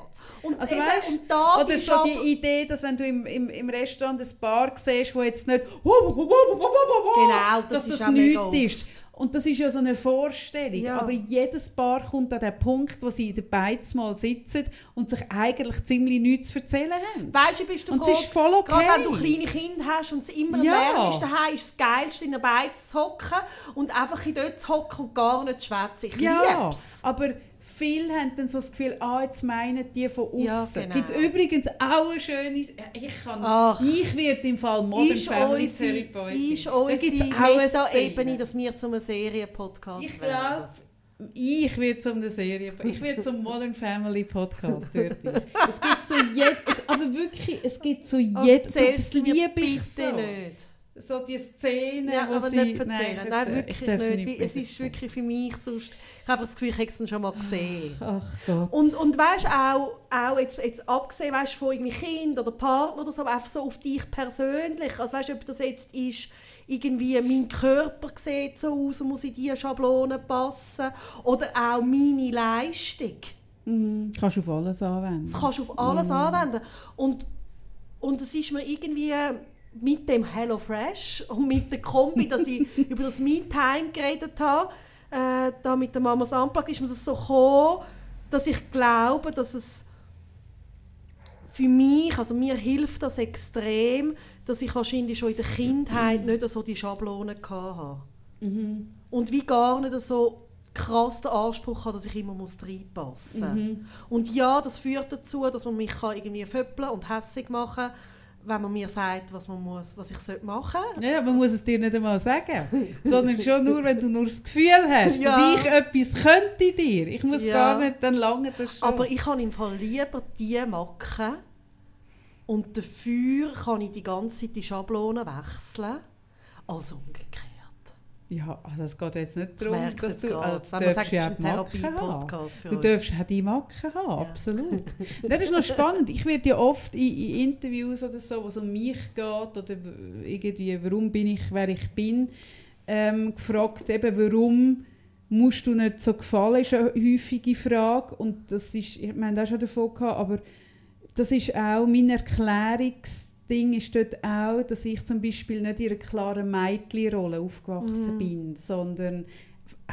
Und, also, eben, weißt, und da oder so die Idee, dass wenn du im, im, im Restaurant ein Bar siehst, wo jetzt nicht genau, das dass das nichts ist. Und das ist ja so eine Vorstellung. Ja. Aber jedes Paar kommt an den Punkt, wo sie in der Beiz mal sitzen und sich eigentlich ziemlich nichts zu erzählen haben. Weißt du, bist du Und es ist voll okay. Gerade wenn du kleine Kinder hast und es immer ja. Lärm ist, daheim ist das Geilste, in der Beiz zu hocken und einfach in dort zu hocken und gar nicht zu schwätzen. Ich ja, lieb's. aber viele haben dann so das Gefühl, ah, jetzt meinen die von außen. Ja, genau. Gibt es übrigens auch ein schönes, ich kann, Ach, ich werde im Fall Modern ist Family Therapeutin. Ist unsere Meta-Ebene, dass wir zu einem Serien-Podcast ich werden? ich werde zum Serie, ich werde zum Modern Family Podcast. es gibt so jed, aber wirklich, es gibt so jed, das liebe ich so. nicht so die Szene, ja, wo aber sie... Nicht erzählen. Nein, nein wirklich nicht. nicht es ist wirklich für mich sonst... Ich habe das Gefühl, ich hätte es schon mal gesehen. Ach Gott. Und, und weißt auch, auch jetzt, jetzt abgesehen weißt, von irgendwie Kind oder Partner oder so, aber einfach so auf dich persönlich. Also weißt, ob das jetzt ist, irgendwie mein Körper sieht so aus und muss in diese Schablone passen. Oder auch meine Leistung. Mhm. Kannst du auf alles anwenden. Das kannst du auf alles mhm. anwenden. Und, und es ist mir irgendwie mit dem Hello Fresh und mit der Kombi, dass ich über das Me Time geredet habe, äh, da mit der Mamas Unplugged, ist mir das so gekommen, dass ich glaube, dass es für mich, also mir hilft das extrem, dass ich wahrscheinlich schon in der Kindheit nicht so die Schablonen hatte. Mhm. Und wie gar nicht so krass den Anspruch habe, dass ich immer muss reinpassen muss. Mhm. Und ja, das führt dazu, dass man mich irgendwie föppeln und hässig machen kann wenn man mir sagt, was, man muss, was ich machen sollte. Ja, man muss es dir nicht einmal sagen, sondern schon nur, wenn du nur das Gefühl hast, ja. dass ich etwas könnte dir. Ich muss ja. gar nicht, dann lange das schon. Aber ich kann im Fall lieber die machen und dafür kann ich die ganze Zeit die Schablonen wechseln, als umgekehrt. Ja, also es geht jetzt nicht darum, dass du, also, du darfst ja die Therapie-Podcast Du darfst auch die Macken haben, ja. absolut. das ist noch spannend. Ich werde ja oft in, in, Interviews oder so, wo es um mich geht oder irgendwie, warum bin ich, wer ich bin, ähm, gefragt, eben, warum musst du nicht so gefallen, ist eine häufige Frage. Und das ist, ich meine, das schon davon gehabt, aber das ist auch mein Erklärungs Ding ist dort auch, dass ich zum Beispiel nicht in einer klaren Mädchenrolle aufgewachsen mm. bin, sondern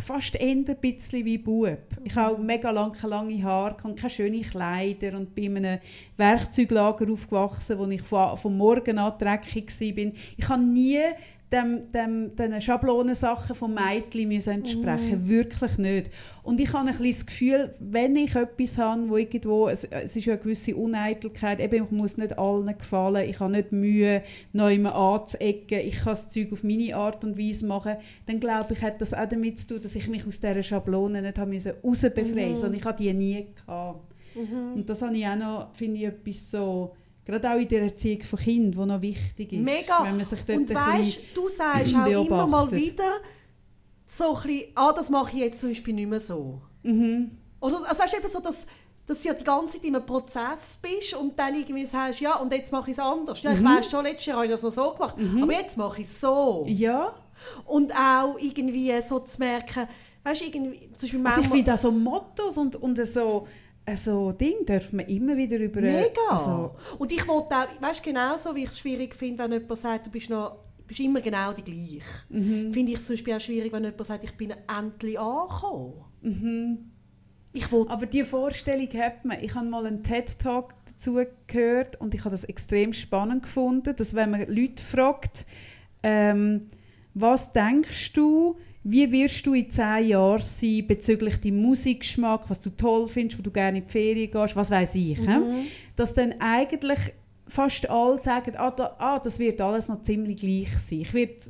fast eher ein bisschen wie Bub. Ich habe mega lange, lange Haare, keine schönen Kleider und bin in einem Werkzeuglager aufgewachsen, wo ich von, von Morgen an dreckig war. Ich habe nie dem, dem, den Schablonensachen von Mädchen entsprechen. Mm. Wirklich nicht. Und ich habe ein das Gefühl, wenn ich etwas habe, wo irgendwo, es, es ist ja eine gewisse Uneitelkeit, eben, ich muss nicht allen gefallen, ich habe nicht Mühe, neu anzuecken, ich kann das Zeug auf meine Art und Weise machen, dann glaube ich, hat das auch damit zu tun, dass ich mich aus dieser Schablone nicht habe müssen rausbefreien musste, mm. ich habe die nie gehabt. Mm Und das habe ich auch noch, finde ich, etwas so Gerade auch in der Erziehung von Kindern, die noch wichtig ist. Mega. Wenn man sich dort Und weißt, du sagst auch immer mal wieder so ein bisschen, ah, das mache ich jetzt zum Beispiel nicht mehr so. Mhm. Oder, also weißt, eben so, dass, dass du ja die ganze Zeit in einem Prozess bist und dann irgendwie sagst, ja, und jetzt mache ich es anders. Ja, ich mhm. weiss schon, letztes Jahr habe ich das noch so gemacht, mhm. aber jetzt mache ich es so. Ja. Und auch irgendwie so zu merken, weißt du, irgendwie, zum Beispiel also ich finde auch so Mottos und, und so so Ding dürfen wir immer wieder über... Mega! Also, und ich wollte auch, weißt du, genauso wie ich es schwierig finde, wenn jemand sagt, du bist noch bist immer genau die gleiche. Mhm. Finde ich es zum Beispiel auch schwierig, wenn jemand sagt, ich bin endlich angekommen. Mhm. Ich Aber diese Vorstellung hat man. Ich habe mal einen TED-Talk dazu gehört und ich habe das extrem spannend gefunden, dass wenn man Leute fragt, ähm, was denkst du, wie wirst du in zehn Jahren sein bezüglich deinem Musikgeschmack, was du toll findest, wo du gerne in die Ferien gehst, was weiß ich. Mhm. Dass dann eigentlich fast alle sagen, ah, da, ah, das wird alles noch ziemlich gleich sein. Ich wird,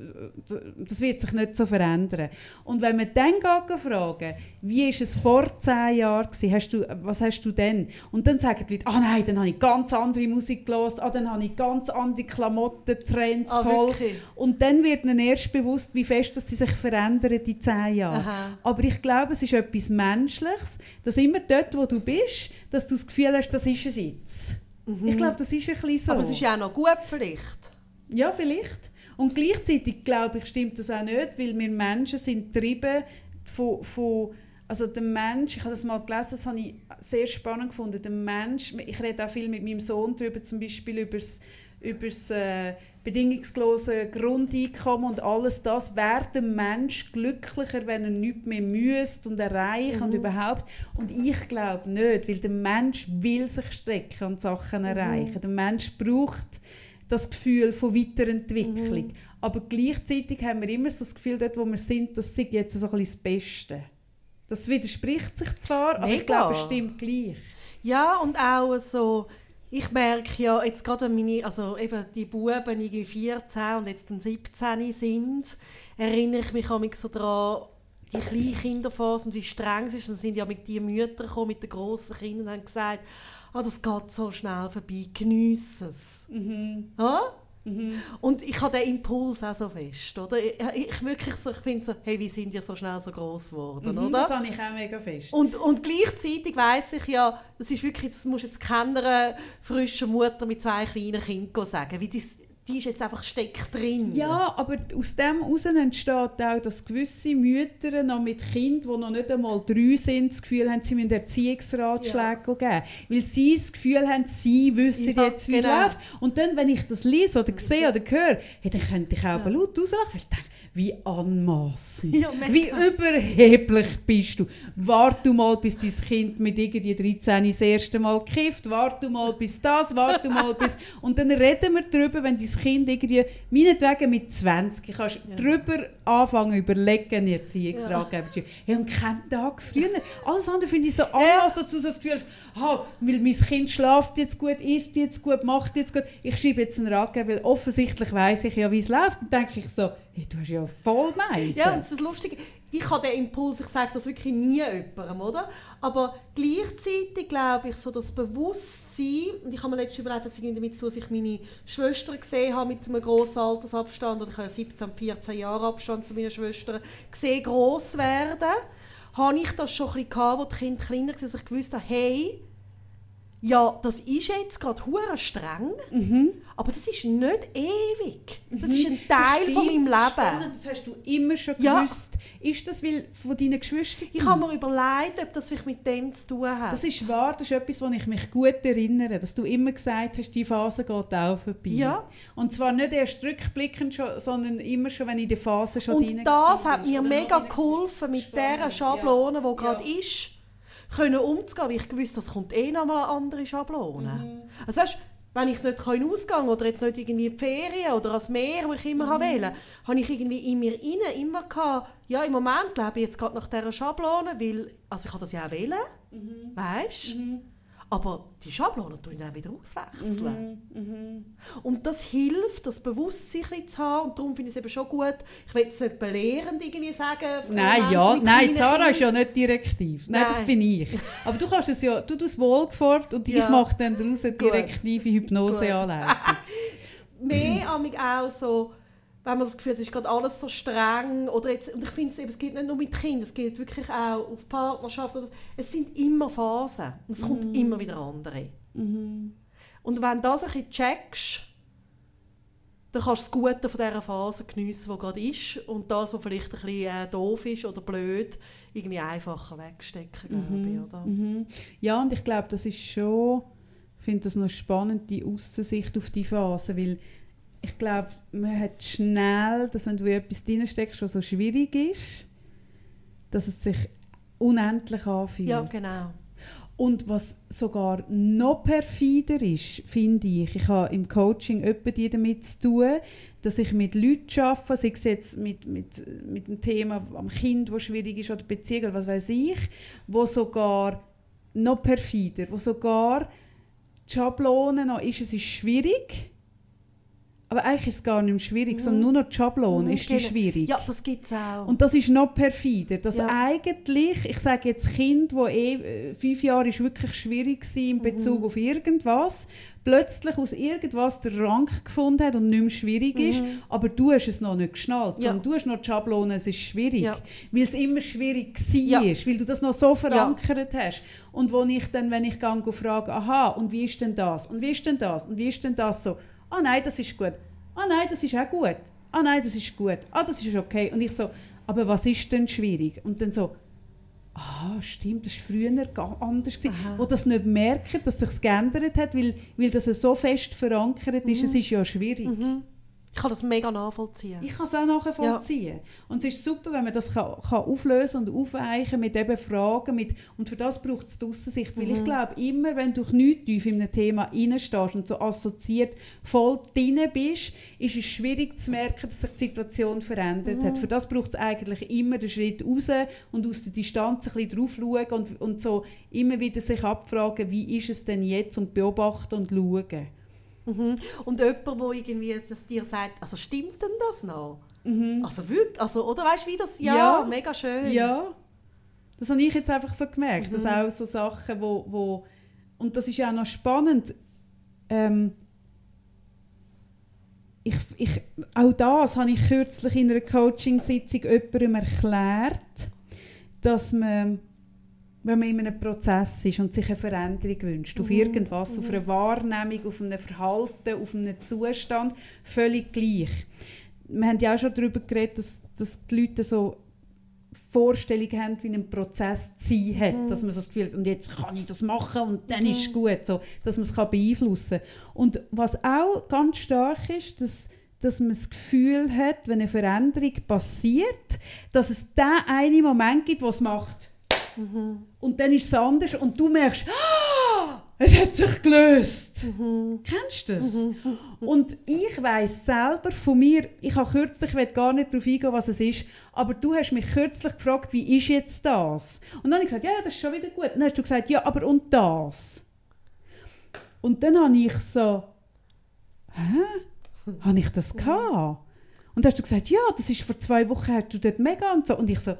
das wird sich nicht so verändern. Und wenn man dann fragen, wie war es vor zehn Jahren hast du, was hast du denn? Und dann sagen die Leute, ah nein, dann habe ich ganz andere Musik gelesen, ah, dann habe ich ganz andere Klamotten, Trends, ah, toll. Wirklich? Und dann wird ihnen erst bewusst, wie fest dass sie sich verändern in zehn Jahren. Aha. Aber ich glaube, es ist etwas Menschliches, dass immer dort, wo du bist, dass du das Gefühl hast, das ist es jetzt. Mhm. Ich glaube, das ist ein bisschen so. Aber es ist ja auch noch gut vielleicht. Ja, vielleicht. Und gleichzeitig glaube ich, stimmt das auch nicht, weil wir Menschen sind getrieben von, von also der Mensch, ich habe das mal gelesen, das habe ich sehr spannend gefunden, der Mensch, ich rede auch viel mit meinem Sohn darüber, zum Beispiel über das, über das äh, bedingungslose Grundeinkommen und alles das, wäre der Mensch glücklicher, wenn er nichts mehr müsste und erreichen mhm. und überhaupt. Und ich glaube nicht, weil der Mensch will sich strecken und Sachen mhm. erreichen. Der Mensch braucht das Gefühl von Weiterentwicklung. Mhm. Aber gleichzeitig haben wir immer so das Gefühl, dort wo wir sind, das ist jetzt so ein bisschen das Beste. Das widerspricht sich zwar, Mega. aber ich glaube, es stimmt gleich. Ja, und auch so ich merke ja, jetzt gerade wenn meine, also eben die Buben irgendwie 14 und jetzt dann 17 sind, erinnere ich mich auch so daran, die kleine Kinderphase und wie streng es ist. Dann sind ja mit die Mütter gekommen, mit den grossen Kindern und haben gesagt, ah, das geht so schnell vorbei, genieße es. Mhm. Ja? Mhm. Und ich habe den Impuls auch so fest, oder? Ich, ich wirklich so, ich finde so, hey, wie sind die so schnell so groß geworden, mhm, oder? Das habe ich auch mega fest. Und, und gleichzeitig weiß ich ja, das ist wirklich, das muss jetzt keiner frischen Mutter mit zwei kleinen Kindern sagen, wie das, die ist jetzt einfach steckt drin. Ja, aber aus dem heraus entsteht auch, dass gewisse Mütter noch mit Kindern, die noch nicht einmal drei sind, das Gefühl haben, sie müssen Erziehungsratschläge ja. geben. Weil sie das Gefühl haben, sie wissen ja, jetzt, wie genau. es läuft. Und dann, wenn ich das lese oder sehe oder höre, hey, dann könnte ich auch ja. laut auslachen, weil ich denke, wie anmaßend, Ja, wie überheblich bist du. Warte du mal, bis dein Kind mit irgendwie 13 das erste Mal kifft, warte du mal bis das, warte du mal bis... Und dann reden wir darüber, wenn dein Kind irgendwie, meinetwegen mit 20, kannst ja. darüber anfangen, überlegen, Erziehungsratgeber zu hey, und keinen Tag früher. Alles andere finde ich so anders, dass du so das Gefühl hast, ah, weil mein Kind schlaft jetzt gut, isst jetzt gut, macht jetzt gut. Ich schreibe jetzt einen Ratgeber, weil offensichtlich weiß ich ja, wie es läuft. Dann denke ich so, hey, du hast ja voll Meisen. Ja, und das ist lustig. Ich habe den Impuls, ich sage das wirklich nie jemandem, oder? Aber gleichzeitig glaube ich, so das Bewusstsein, und ich habe mir letztens überlegt, dass ich damit zu, dass ich meine Schwester gesehen habe mit einem grossen Altersabstand, oder ich habe 17, 14 Jahre Abstand zu meiner Schwester, gesehen, gross werden, habe ich das schon ein bisschen gehabt, als die Kinder kleiner waren, dass ich gewusst habe, hey, ja, das ist jetzt gerade hure streng, Mhm. aber das ist nicht ewig. Das ist ein Teil von meinem Das Leben. spannend, Das hast du immer schon Ja. gewusst. Ist das weil von deinen Geschwistern? Ich habe mir überlegt, ob das vielleicht mit dem zu tun hat. Das ist wahr, das ist etwas, woran ich mich gut erinnere, dass du immer gesagt hast, die Phase geht auch vorbei. Ja. Und zwar nicht erst rückblickend, schon, sondern immer schon, wenn ich in der Phase schon drin Und das hat mir mega geholfen, mit dieser Schablone, die ja. gerade Ja. ist, können umzugehen, weil ich gewusst das kommt eh noch mal eine andere Schablone. Mhm. Also weißt, wenn ich nicht kann ausgehen oder jetzt nicht irgendwie in Ferien oder ans Meer, wo ich immer Mhm. mhm. wählen habe ich irgendwie in mir inne immer gehabt, ja, im Moment lebe ich jetzt gerade nach dieser Schablone, weil, also ich kann das ja auch wählen, Mhm. weißt Aber die Schablone tue ich dann wieder auswechseln. Mhm. Und das hilft, das Bewusstsein zu haben. Und darum finde ich es eben schon gut. Ich will es nicht belehrend irgendwie sagen. Nein, Menschen ja, nein, Zara ist ja nicht direktiv. Nein, das Nein. bin ich. Aber du kannst es ja, du tust wohlgefordert und ich Ja. mache dann daraus eine direktive Hypnoseanleitung. Mehr mich auch so, wenn man das Gefühl hat, es ist gerade alles so streng. Oder jetzt, und ich finde es eben, es geht nicht nur mit Kindern, es geht wirklich auch auf Partnerschaft. Oder, es sind immer Phasen. Und es Mhm. kommt immer wieder andere. Und wenn du das ein bisschen checkst, dann kannst du das Gute von dieser Phase geniessen, die gerade ist. Und das, was vielleicht ein bisschen äh, doof ist oder blöd, irgendwie einfacher wegstecken, glaube ich. Oder? Mhm. Ja, und ich glaube, das ist schon, ich finde das noch spannend, die Aussicht auf die Phase, weil ich glaube, man hat schnell, dass wenn du etwas drinsteckst, was so schwierig ist, dass es sich unendlich anfühlt. Ja, genau. Und was sogar noch perfider ist, finde ich, ich habe im Coaching die damit zu tun, dass ich mit Leuten arbeite, sei es jetzt mit, mit, mit dem Thema am Kind, das schwierig ist, oder Beziehung, oder was weiß ich, wo sogar noch perfider, wo sogar die Schablone noch ist, es ist schwierig, aber eigentlich ist es gar nicht mehr schwierig, sondern nur noch die Schablone Mhm, ist die genau. schwierig. Ja, das gibt es auch. Und das ist noch perfider, dass Ja. eigentlich, ich sage jetzt Kind, wo eh äh, fünf Jahre ist wirklich schwierig war in Bezug auf irgendwas, plötzlich aus irgendwas der Rang gefunden hat und nicht mehr schwierig ist, aber du hast es noch nicht geschnallt, Ja. sondern du hast noch die Schablone, es ist schwierig, Ja. weil es immer schwierig war, Ja. weil du das noch so verankert hast. Und wo ich dann, wenn ich gehe frage, aha, und wie ist denn das, und wie ist denn das, und wie ist denn das so, ah nein, das ist gut, ah nein, das ist auch gut, ah nein, das ist gut, ah das ist okay. Und ich so, aber was ist denn schwierig? Und dann so, ah stimmt, das war früher anders. Gewesen. Wo das nicht merken, dass sich geändert hat, weil, weil das so fest verankert ist, es ist ja schwierig. Ich kann das mega nachvollziehen. Ich kann es auch nachvollziehen. Und es ist super, wenn man das kann, kann auflösen und aufweichen mit eben Fragen. Mit, und für das braucht es die Aussensicht. Weil ich glaube, immer wenn du nicht tief in einem Thema reinstehst und so assoziiert voll drin bist, ist es schwierig zu merken, dass sich die Situation verändert hat. Für das braucht es eigentlich immer den Schritt raus und aus der Distanz ein bisschen drauf schauen und, und so immer wieder sich abfragen, wie ist es denn jetzt und beobachten und schauen. Mhm. Und jemand, der irgendwie das dir sagt, also stimmt denn das noch? Also wirklich, also, oder weißt du, wie das, ja, Mhm. Ja. mega schön. Ja, das habe ich jetzt einfach so gemerkt, Mhm. dass auch so Sachen, wo, wo und das ist ja auch noch spannend, ähm, ich, ich, auch das habe ich kürzlich in einer Coaching-Sitzung jemandem erklärt, dass man, wenn man in einem Prozess ist und sich eine Veränderung wünscht, auf irgendwas, auf eine Wahrnehmung, auf ein Verhalten, auf einen Zustand, völlig gleich. Wir haben ja auch schon darüber geredet, dass, dass die Leute so Vorstellungen haben, wie ein Prozess zu sein hat. Dass man so das Gefühl hat, und jetzt kann ich das machen und dann ist es gut, so, dass man es kann beeinflussen kann. Und was auch ganz stark ist, dass dass man das Gefühl hat, wenn eine Veränderung passiert, dass es den einen Moment gibt, wo es macht. Mhm. Und dann ist es anders und du merkst, ah, es hat sich gelöst. Mhm. Kennst du das? Mhm. Und ich weiß selber von mir, ich habe kürzlich, ich gar nicht darauf eingehen, was es ist, aber du hast mich kürzlich gefragt, wie ist jetzt das? Und dann habe ich gesagt, ja, das ist schon wieder gut. Und dann hast du gesagt, ja, aber und das? Und dann habe ich so, hä? Habe ich das gehabt? Und dann hast du gesagt, ja, das ist vor zwei Wochen, hast du dort mega und so. Und ich so,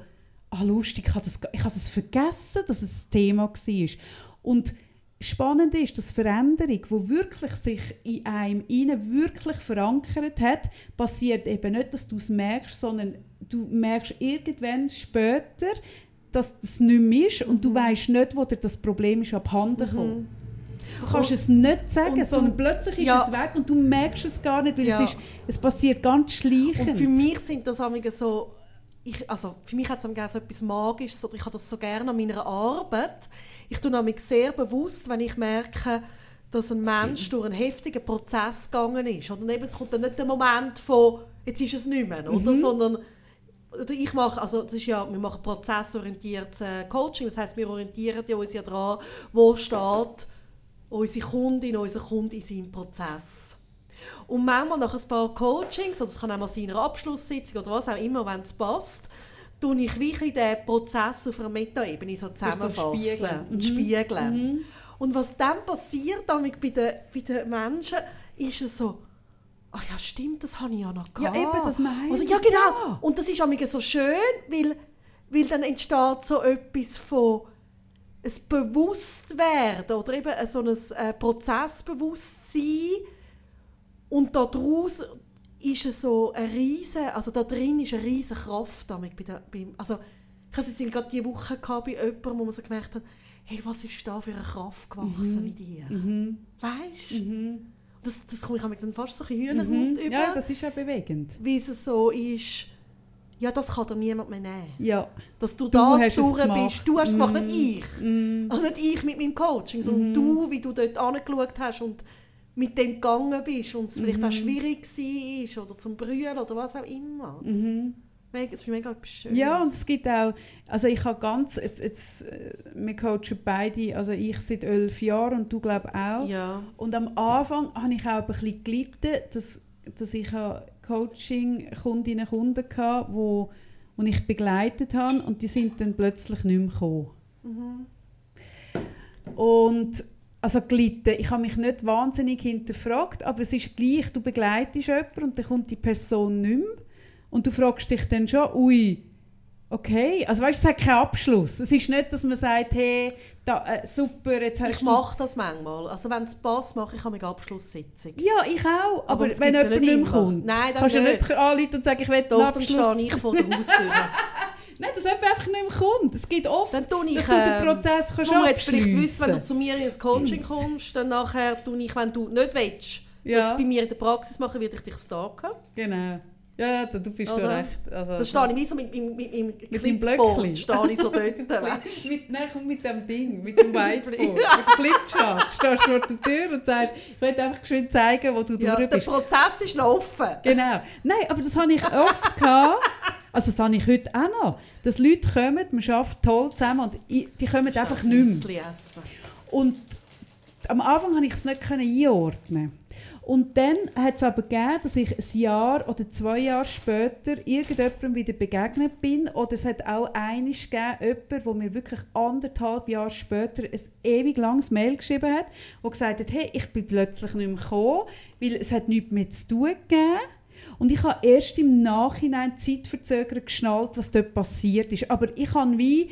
ah lustig, ich habe das, ich habe das vergessen, dass es ein Thema war. Und spannend ist, dass Veränderung, die wirklich sich in einem innen wirklich verankert hat, passiert eben nicht, dass du es merkst, sondern du merkst irgendwann später, dass das nicht mehr ist und du mhm. weißt nicht, wo dir das Problem ist abhanden. Mhm. Du kannst und, es nicht sagen, sondern plötzlich ist ja. es weg und du merkst es gar nicht, weil ja. es, ist, es passiert ganz schleichend. Und für mich sind das so ich, also für mich hat es so etwas Magisches, oder ich habe das so gerne an meiner Arbeit. Ich tue nämlich sehr bewusst, wenn ich merke, dass ein Mensch durch einen heftigen Prozess gegangen ist. Und eben, es kommt dann nicht der Moment von, jetzt ist es nicht mehr, oder? Mhm. sondern oder ich mache, also das ist ja, wir machen prozessorientiertes äh, Coaching, das heißt, wir orientieren ja uns ja daran, wo steht unsere Kundin, unser Kunde in seinem Prozess. Und manchmal nach ein paar Coachings, oder es kann auch mal sein, eine Abschlusssitzung oder was auch immer, wenn es passt, tue ich wirklich den Prozess auf einer Metaebene so zusammenfassen spiegeln. und mhm. spiegeln. Mhm. Und was dann passiert damit bei den, bei den Menschen, ist es so, ach ja stimmt, das habe ich ja noch gehabt. Ja eben, das meine Oder, Ja genau, ja. und das ist so schön, weil, weil dann entsteht so etwas von ein Bewusstwerden oder eben so ein äh, Prozessbewusstsein, und daraus ist es so eine riese, also da drin ist eine riesige Kraft damit bei der, beim, also ich hatte es gerade diese Woche gehabt bei jemandem, wo man so gemerkt hat, hey, was ist da für eine Kraft gewachsen mhm. in dir? Mhm. Weißt du? Mhm. Das, das komme ich dann fast so ein Hühnerhut mhm. über. Ja, das ist ja bewegend. Wie es so ist, ja, das kann dir niemand mehr nehmen. Ja. Dass du, du das durch bist. Du hast es gemacht, nicht ich. Mm. Also nicht ich mit meinem Coaching, sondern mm. du, wie du dort angeschaut hast und mit dem gegangen bist und es mhm. vielleicht auch schwierig war oder zum Brüllen oder was auch immer. Mhm. Es ist mega Schönes. Ja, und es gibt auch, also ich habe ganz, jetzt, jetzt, äh, wir coachen beide, also ich seit elf Jahren und du glaube auch. Ja. Und am Anfang habe ich auch ein bisschen gelitten, dass, dass ich Coaching-Kundinnen und Kunden hatte, wo, wo ich begleitet habe und die sind dann plötzlich nicht mehr gekommen. Mhm. Und also gelitten. Ich habe mich nicht wahnsinnig hinterfragt, aber es ist gleich, du begleitest jemanden und dann kommt die Person nicht mehr und du fragst dich dann schon, ui, okay, also weißt, es hat keinen Abschluss. Es ist nicht, dass man sagt, hey, da, äh, super, jetzt hast Ich mache das manchmal. Also wenn es passt, mache ich eine Abschlusssitzung. Ja, ich auch. Aber, aber wenn jemand nicht mehr kommt, Nein, kannst du nicht anrufen und sagen, ich will Doch, Abschluss. stehe ich vor der Haustür. Nein, dass jemand einfach nicht mehr kommt. Es geht oft, dann tue ich, dass du den Prozess ähm, kannst Du jetzt vielleicht wissen, wenn du zu mir ins Coaching kommst, dann nachher tue ich, wenn du nicht willst, ja. das bei mir in der Praxis machen, werde ich dich stalken. Genau. Ja, du, du bist Oder? recht. Also, da stehe ich wie so mit, mit, mit, mit, mit dem Blöckchen. stehe ich so dort. mit, nein, komm mit dem Ding, mit dem Whiteboard, mit dem Flipchart. Stehst du vor der Tür und sagst, ich will einfach schön zeigen, wo du ja, durch bist. der Prozess ist laufen. Genau. Nein, aber das habe ich oft gehabt. Also das habe ich heute auch noch. Dass Leute kommen, man arbeitet toll zusammen und die kommen einfach nicht mehr. Und am Anfang konnte ich es nicht einordnen. Und dann hat es aber gegeben, dass ich ein Jahr oder zwei Jahre später irgendjemandem wieder begegnet bin. Oder es hat auch einiges gegeben, jemand, der mir wirklich anderthalb Jahre später ein ewig langes Mail geschrieben hat, wo gesagt hat, hey, ich bin plötzlich nicht mehr gekommen, weil es hat nichts mehr zu tun gegeben. Und ich habe erst im Nachhinein zeitverzögert geschnallt, was dort passiert ist. Aber ich habe wie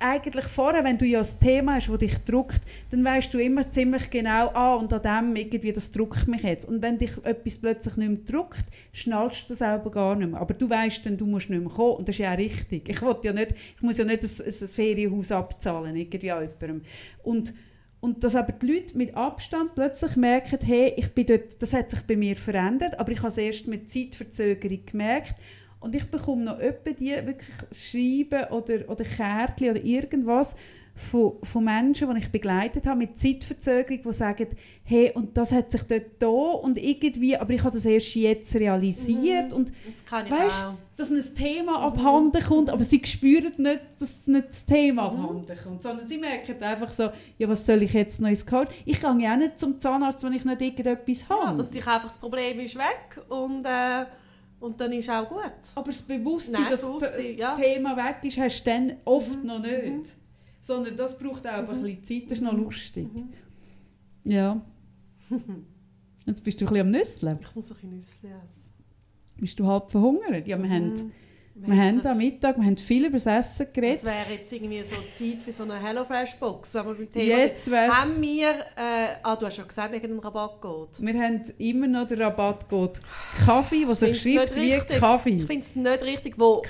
eigentlich vorher, wenn du ja ein Thema hast, das dich druckt, dann weißt du immer ziemlich genau, ah, und an dem irgendwie, das druckt mich jetzt. Und wenn dich etwas plötzlich nicht mehr druckt, schnallst du das selber gar nicht mehr. Aber du weißt dann, du musst nicht mehr kommen. Und das ist ja auch richtig. Ich, ja nicht, ich muss ja nicht ein, ein Ferienhaus abzahlen, irgendwie an jemandem. Und, und dass aber die Leute mit Abstand plötzlich merken, hey, ich bin dort, das hat sich bei mir verändert, aber ich habe es erst mit Zeitverzögerung gemerkt. Und ich bekomme noch öppe die wirklich schreiben oder, oder Kärtchen oder irgendwas von, von Menschen, die ich begleitet habe, mit Zeitverzögerung, die sagen, hey, und das hat sich dort da und irgendwie, aber ich habe das erst jetzt realisiert. Mhm. Und Das kann ich weißt, auch. dass ein Thema abhanden kommt, aber sie spüren nicht, dass nicht das Thema Mhm. abhanden kommt, sondern sie merken einfach so, ja, was soll ich jetzt noch ins Coach? Ich gehe ja auch nicht zum Zahnarzt, wenn ich nicht irgendetwas Ja, habe. dass dich einfach das Problem ist weg und, äh, und dann ist auch gut. aber das Bewusstsein, Nein, dass so das ja. Thema weg ist, hast du dann oft Mhm. noch nicht. Sondern das braucht auch ein bisschen Zeit, das ist noch lustig. Mhm. Ja. Jetzt bist du ein bisschen am Nüsseln. Ich muss ein bisschen Nüsse essen. Bist du halb verhungert? Ja, wir haben, Mhm. wir haben am Mittag wir haben viel über das Essen Das geredet. wäre jetzt irgendwie so Zeit für so eine HelloFresh-Box. Aber beim Thema Jetzt wär's- haben wir... Äh, ah, du hast schon gesagt, wegen dem Rabattcode. Wir haben immer noch den Rabattcode Kaffee, der sich schreibt wie richtig. Ich Kaffee. finde es nicht richtig, wo...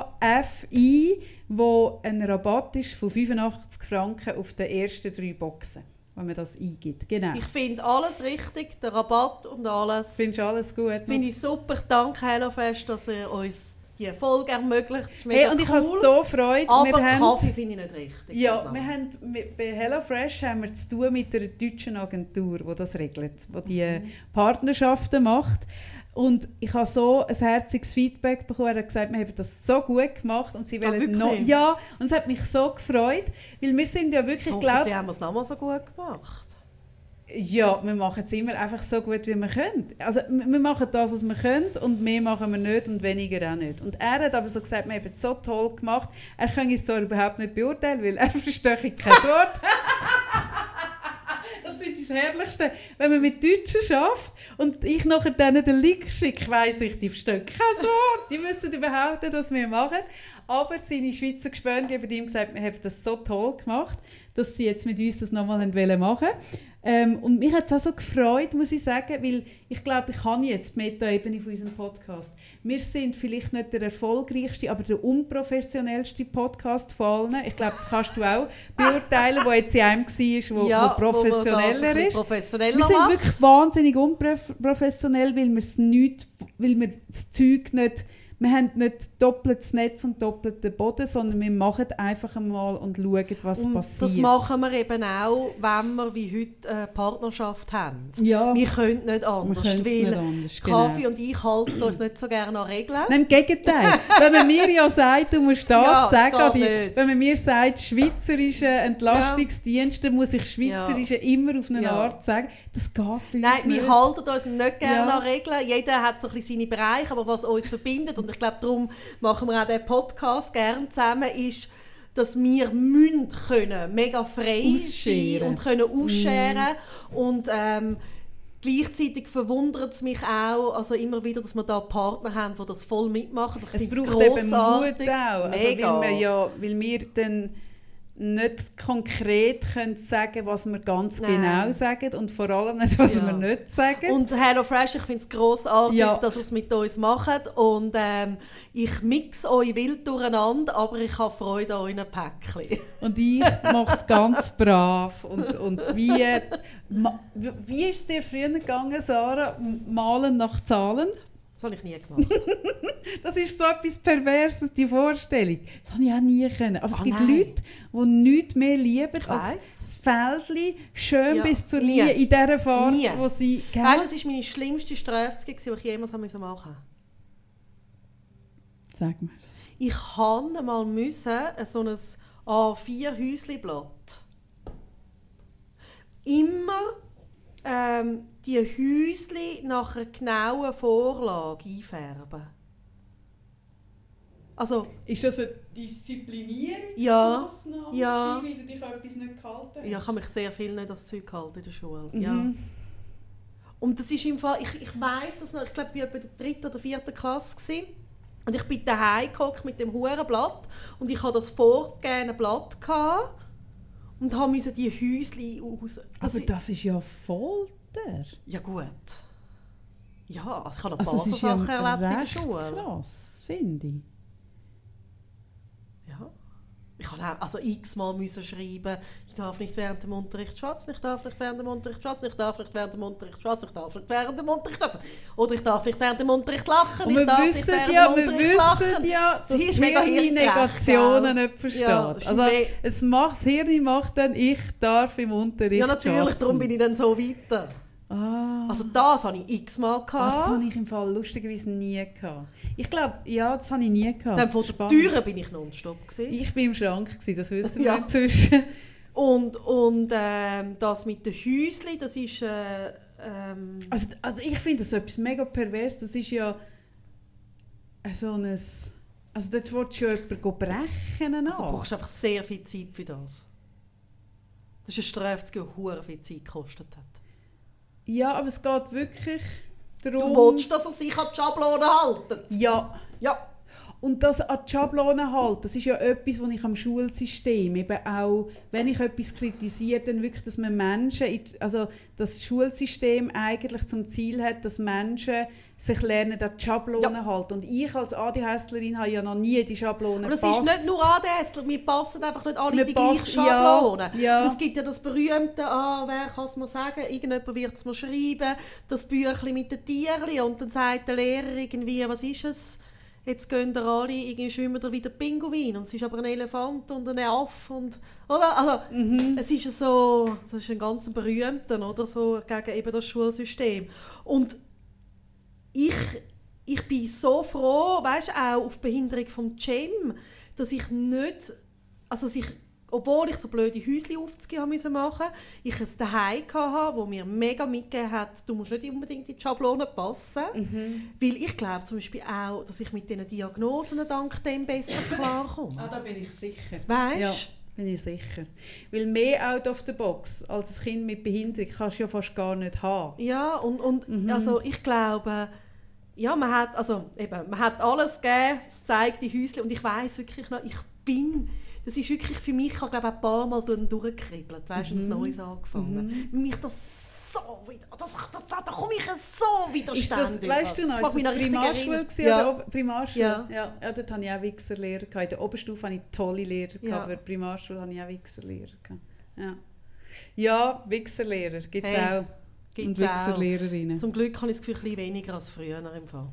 K-A-F-I, wo ein Rabatt ist von 85 Franken auf den ersten drei Boxen, wenn man das eingibt. Genau. Ich finde alles richtig, der Rabatt und alles. Findest du alles gut? Finde ich super. Danke HelloFresh, dass ihr uns die Folge ermöglicht. Das Hey, und ich habe cool. so Freude. Aber wir haben, Kaffee finde ich nicht richtig. ja, wir haben, bei HelloFresh haben wir zu tun mit einer deutschen Agentur, die das regelt, die die Mhm. Partnerschaften macht. Und ich habe so ein herziges Feedback bekommen. Er hat gesagt, wir haben das so gut gemacht und sie Ah, wollen wirklich? noch... Ja, und es hat mich so gefreut, weil wir sind ja wirklich, So, glaube die haben wir es nochmal so gut gemacht. Ja, wir machen es immer einfach so gut, wie wir können. Also, wir machen das, was wir können und mehr machen wir nicht und weniger auch nicht. Und er hat aber so gesagt, wir haben es so toll gemacht. Er kann es zwar überhaupt nicht beurteilen, weil er versteht kein Wort. Das Herrlichste. Wenn man mit Deutschen schafft und ich nachher denen den Link schicke, weiss ich, die verstehen kein Wort. Die wissen überhaupt nicht, was wir machen. Aber seine Schweizer Gespönte haben ihm gesagt, wir haben das so toll gemacht, dass sie jetzt mit uns das nochmal machen wollen. Ähm, und mich hat es auch so gefreut, muss ich sagen, weil ich glaube, ich kann jetzt die Meta-Ebene von unserem Podcast. Wir sind vielleicht nicht der erfolgreichste, aber der unprofessionellste Podcast von allen. Ich glaube, das kannst du auch beurteilen, wo jetzt in einem war, wo, ja, wo professioneller wo ist. Professioneller Wir sind macht. wirklich wahnsinnig unprofessionell, weil weil wir das Zeug nicht, wir haben nicht doppeltes Netz und doppelten Boden, sondern wir machen einfach einmal und schauen, was Und passiert. das machen wir eben auch, wenn wir wie heute eine Partnerschaft haben. ja, Wir können nicht wir anders, nicht weil anders. genau. Kaffee und ich halten uns nicht so gerne an Regeln. Nein, im Gegenteil. wenn man mir ja sagt, du musst das Ja, sagen, die, nicht. wenn man mir sagt, schweizerische Entlastungsdienste, dann muss ich schweizerische immer auf eine Ja. Art sagen. Das geht uns Nein, nicht. wir halten uns nicht gerne Ja. an Regeln. Jeder hat so ein bisschen seine Bereiche, aber was uns verbindet, und ich glaube, darum machen wir auch diesen Podcast gerne zusammen, ist, dass wir müssen können, mega frei Ausscheren. sein und können ausscheren und ähm, Gleichzeitig verwundert es mich auch also immer wieder, dass wir da Partner haben, die das voll mitmachen. Ich Es braucht eben Mut auch. Also, weil, wir ja, weil wir dann nicht konkret können sagen was wir ganz Nein. genau sagen und vor allem nicht, was Ja. wir nicht sagen. Und HelloFresh, ich finde es grossartig, Ja. dass ihr es mit uns macht. Und ähm, ich mixe euch wild durcheinander, aber ich habe Freude an euren Päckchen. Und ich mache es ganz brav. Und, und wie, wie ist es dir früher gegangen, Sarah? Malen nach Zahlen? Das habe ich nie gemacht. Das ist so etwas Perverses, die Vorstellung. Das habe ich auch nie können. Aber es Ah, gibt nein. Leute, die nichts mehr lieben als weiss. das Feldchen schön Ja, bis zur nie. Linie in dieser Farbe, Nie. wo sie... Gell? weißt du, es war meine schlimmste Strafe, die ich jemals machen musste. Sag mir's. Ich musste mal müssen, so ein A4-Häusliblatt immer ähm, die Häusli nach einer genauen Vorlage einfärben. Also, Ist das eine Disziplinierungsmaßnahme, Ja, ja. weil du dich an etwas nicht gehalten hast? ja, ich habe mich sehr viel nicht das Zeug gehalten in der Schule. Mhm. Ja. Und das ist im Fall, ich, ich weiss das noch, ich glaube, ich war bei der dritten oder vierten Klasse. Gewesen. Und ich bin daheim gehockt mit dem huren Blatt und ich hatte das vorgegebene Blatt gehabt und habe müssen die Häusli aus. Das Aber das ist ja Folter. ja gut. Ja, also ich habe noch Also paar ja Sachen erlebt in der Schule. krass, finde ich. Ja. Ich habe auch also x-mal müssen schreiben, ich darf nicht während dem Unterricht schwatzen, ich darf nicht während dem Unterricht schwatzen, ich darf nicht während dem Unterricht schwatzen, ich darf nicht während dem Unterricht schwatzen. Oder ich darf nicht während dem Unterricht lachen, Und wir wissen ja, wir wissen ja, dass Das Hirn Negationen nicht versteht. Ja, also, we- es macht, das Hirn macht dann, ich darf im Unterricht Ja, natürlich, schwatzen. darum bin ich dann so weiter. Ah. Also das habe ich x-mal Ah, das habe ich im Fall lustigerweise nie gehabt. Ich glaube, ja, das habe ich nie gehabt. Dann von der Spannend. Türe bin ich nonstop gewesen. Ich war im Schrank, gewesen, das wissen wir Ja. inzwischen. Und, und ähm, das mit den Häuschen, das ist... Äh, ähm, Also, also ich finde das etwas mega pervers. Das ist ja so ein... Also dort willst du ja jemanden brechen also nach. brauchst du einfach sehr viel Zeit für das. Das ist eine Strafe, die hure viel Zeit gekostet hat. Ja, aber es geht wirklich Du darum... willst, dass er sich an die Schablone halten? Ja, Ja. Und das an die Schablone halt, das ist ja etwas, was ich am Schulsystem eben auch, wenn ich etwas kritisiere, dann wirklich, dass man Menschen, also das Schulsystem eigentlich zum Ziel hat, dass Menschen sich lernen, an die Schablone Ja. halten. Und ich als ADHSlerin habe ja noch nie die Schablone Aber es gepasst. ist nicht nur ADS, wir passen einfach nicht alle Wir die passen- ja, Schablone. ja. Und Es gibt ja das berühmte, ah, wer kann es mir sagen, irgendjemand wird es mir schreiben, das Büchlein mit den Tieren und dann sagt der Lehrer irgendwie, was ist es? Jetzt gehen da alle, irgendwie schwimmen da wieder Pinguin und es ist aber ein Elefant und ein Affe und, oder? Also, Mhm. es ist ja so, das ist ein ganz berühmter, oder so, gegen eben das Schulsystem. Und ich, ich bin so froh, weißt auch auf die Behinderung vom Cem, dass ich nicht, also dass ich, obwohl ich so blöde Häuschen aufzugehen machen, ich es daheim hatte, wo mir mega mitgegeben hat, du musst nicht unbedingt in die Schablone passen, weil ich glaube zum Beispiel auch, dass ich mit diesen Diagnosen dank dem besser klarkomme. Ah, da bin ich sicher. Weißt? Ja, bin ich sicher. Weil mehr out of the box als ein Kind mit Behinderung kannst du ja fast gar nicht haben. Ja, und, und also ich glaube, ja, man hat, also eben, man hat alles gegeben, es zeigt die Häuschen und ich weiß wirklich noch, ich bin, das ist wirklich für mich, ich habe glaube ein paar Mal durch- durchgekribbelt, weißt du, mhm. ein Neues angefangen. Weil mich das so wieder, das, das, da komme ich so Ist das, widerständig. weißt du noch, ist das Primarschule Ja. oder Primarschule? Ja. Ja. ja. dort hatte ich auch Wichserlehrer. In der Oberstufe hatte ich tolle Lehrer, Ja. aber Primarschule hatte ich auch Wichserlehrer. Ja, ja Wichserlehrer gibt es Hey, auch. Gibt's Und auch. Wichserlehrerinnen. Zum Glück habe ich das Gefühl, ein weniger als früher im Fall.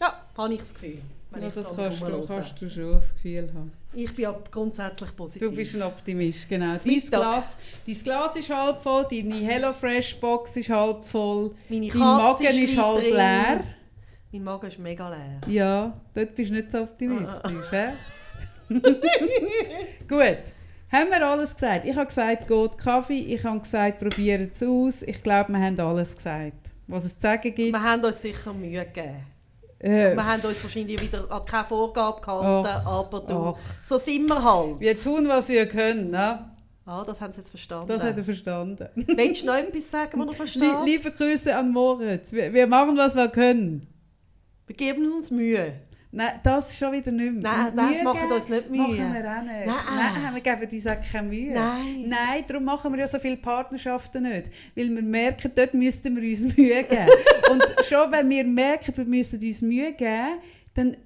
Ja, habe ich das Gefühl. Ja, ich das so kannst du, kannst du schon das Gefühl haben. Ich bin grundsätzlich positiv. Du bist ein Optimist, genau. Dein. Glas, dein Glas ist halb voll, deine HelloFresh-Box ist halb voll, Meine dein Katze Magen ist halb drin. leer. Mein Magen ist mega leer. Ja, dort bist du nicht so Ah, optimistisch, hä? Gut, haben wir alles gesagt? Ich habe gesagt, geht Kaffee, ich habe gesagt, probiert es aus. Ich glaube, wir haben alles gesagt, was es zu sagen gibt. Wir haben uns sicher Mühe gegeben. Äh, Wir haben uns wahrscheinlich wieder an keine Vorgabe gehalten, Ach, aber du, ach. so sind wir halt. wir tun, was wir können, ne? Ah, das haben sie jetzt verstanden. Das hat er verstanden. Willst du noch etwas sagen, was du Lie verstehst? liebe Grüße an Moritz. Wir, wir machen, was wir können. Wir geben uns Mühe. Nein, das schon wieder nicht mehr. Nein, nein, macht geben uns nicht Mühe. Machen wir auch nicht. Nein. Nein, wir geben uns auch keine Mühe. Nein. Nein, darum machen wir ja so viele Partnerschaften nicht. Weil wir merken, dort müssten wir uns Mühe geben. Und schon wenn wir merken, wir müssen uns Mühe geben, dann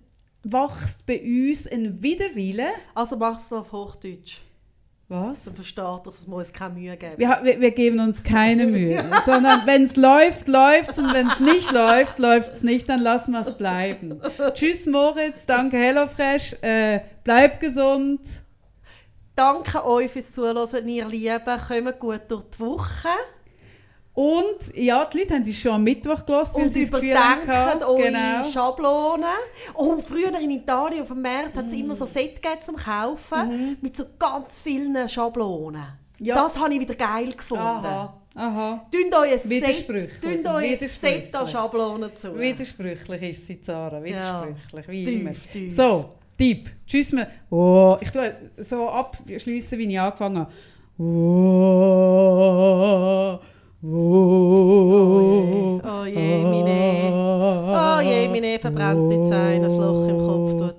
wächst bei uns ein Widerwille. Also mach es auf Hochdeutsch. Was? Dann versteht er, dass es uns keine Mühe geben Wir, wir, wir geben uns keine Mühe, sondern wenn es läuft, läuft es und wenn es nicht läuft, läuft es nicht, dann lassen wir es bleiben. Tschüss Moritz, danke HelloFresh, äh, bleib gesund. Danke euch fürs Zuhören, ihr Lieben. Kommt gut durch die Woche. Und ja, die Leute haben uns schon am Mittwoch gelassen, weil Und sie haben, überdenkt eure genau. Schablonen. Oh, früher in Italien auf dem Markt hat es immer so Set gegeben zum Kaufen mit so ganz vielen Schablonen. Ja. Das habe ich wieder geil gefunden. Aha, aha. Tünt euch ein Set, an Schablonen zu. Widersprüchlich ist sie, Zara, widersprüchlich, wie Tief, immer. tief. So, Tipp, tschüss. Oh, ich tue so abschließen, wie ich angefangen habe. Oh, oh, Oh je, oh meine. Oh je, meine verbrennt jetzt ein, Loch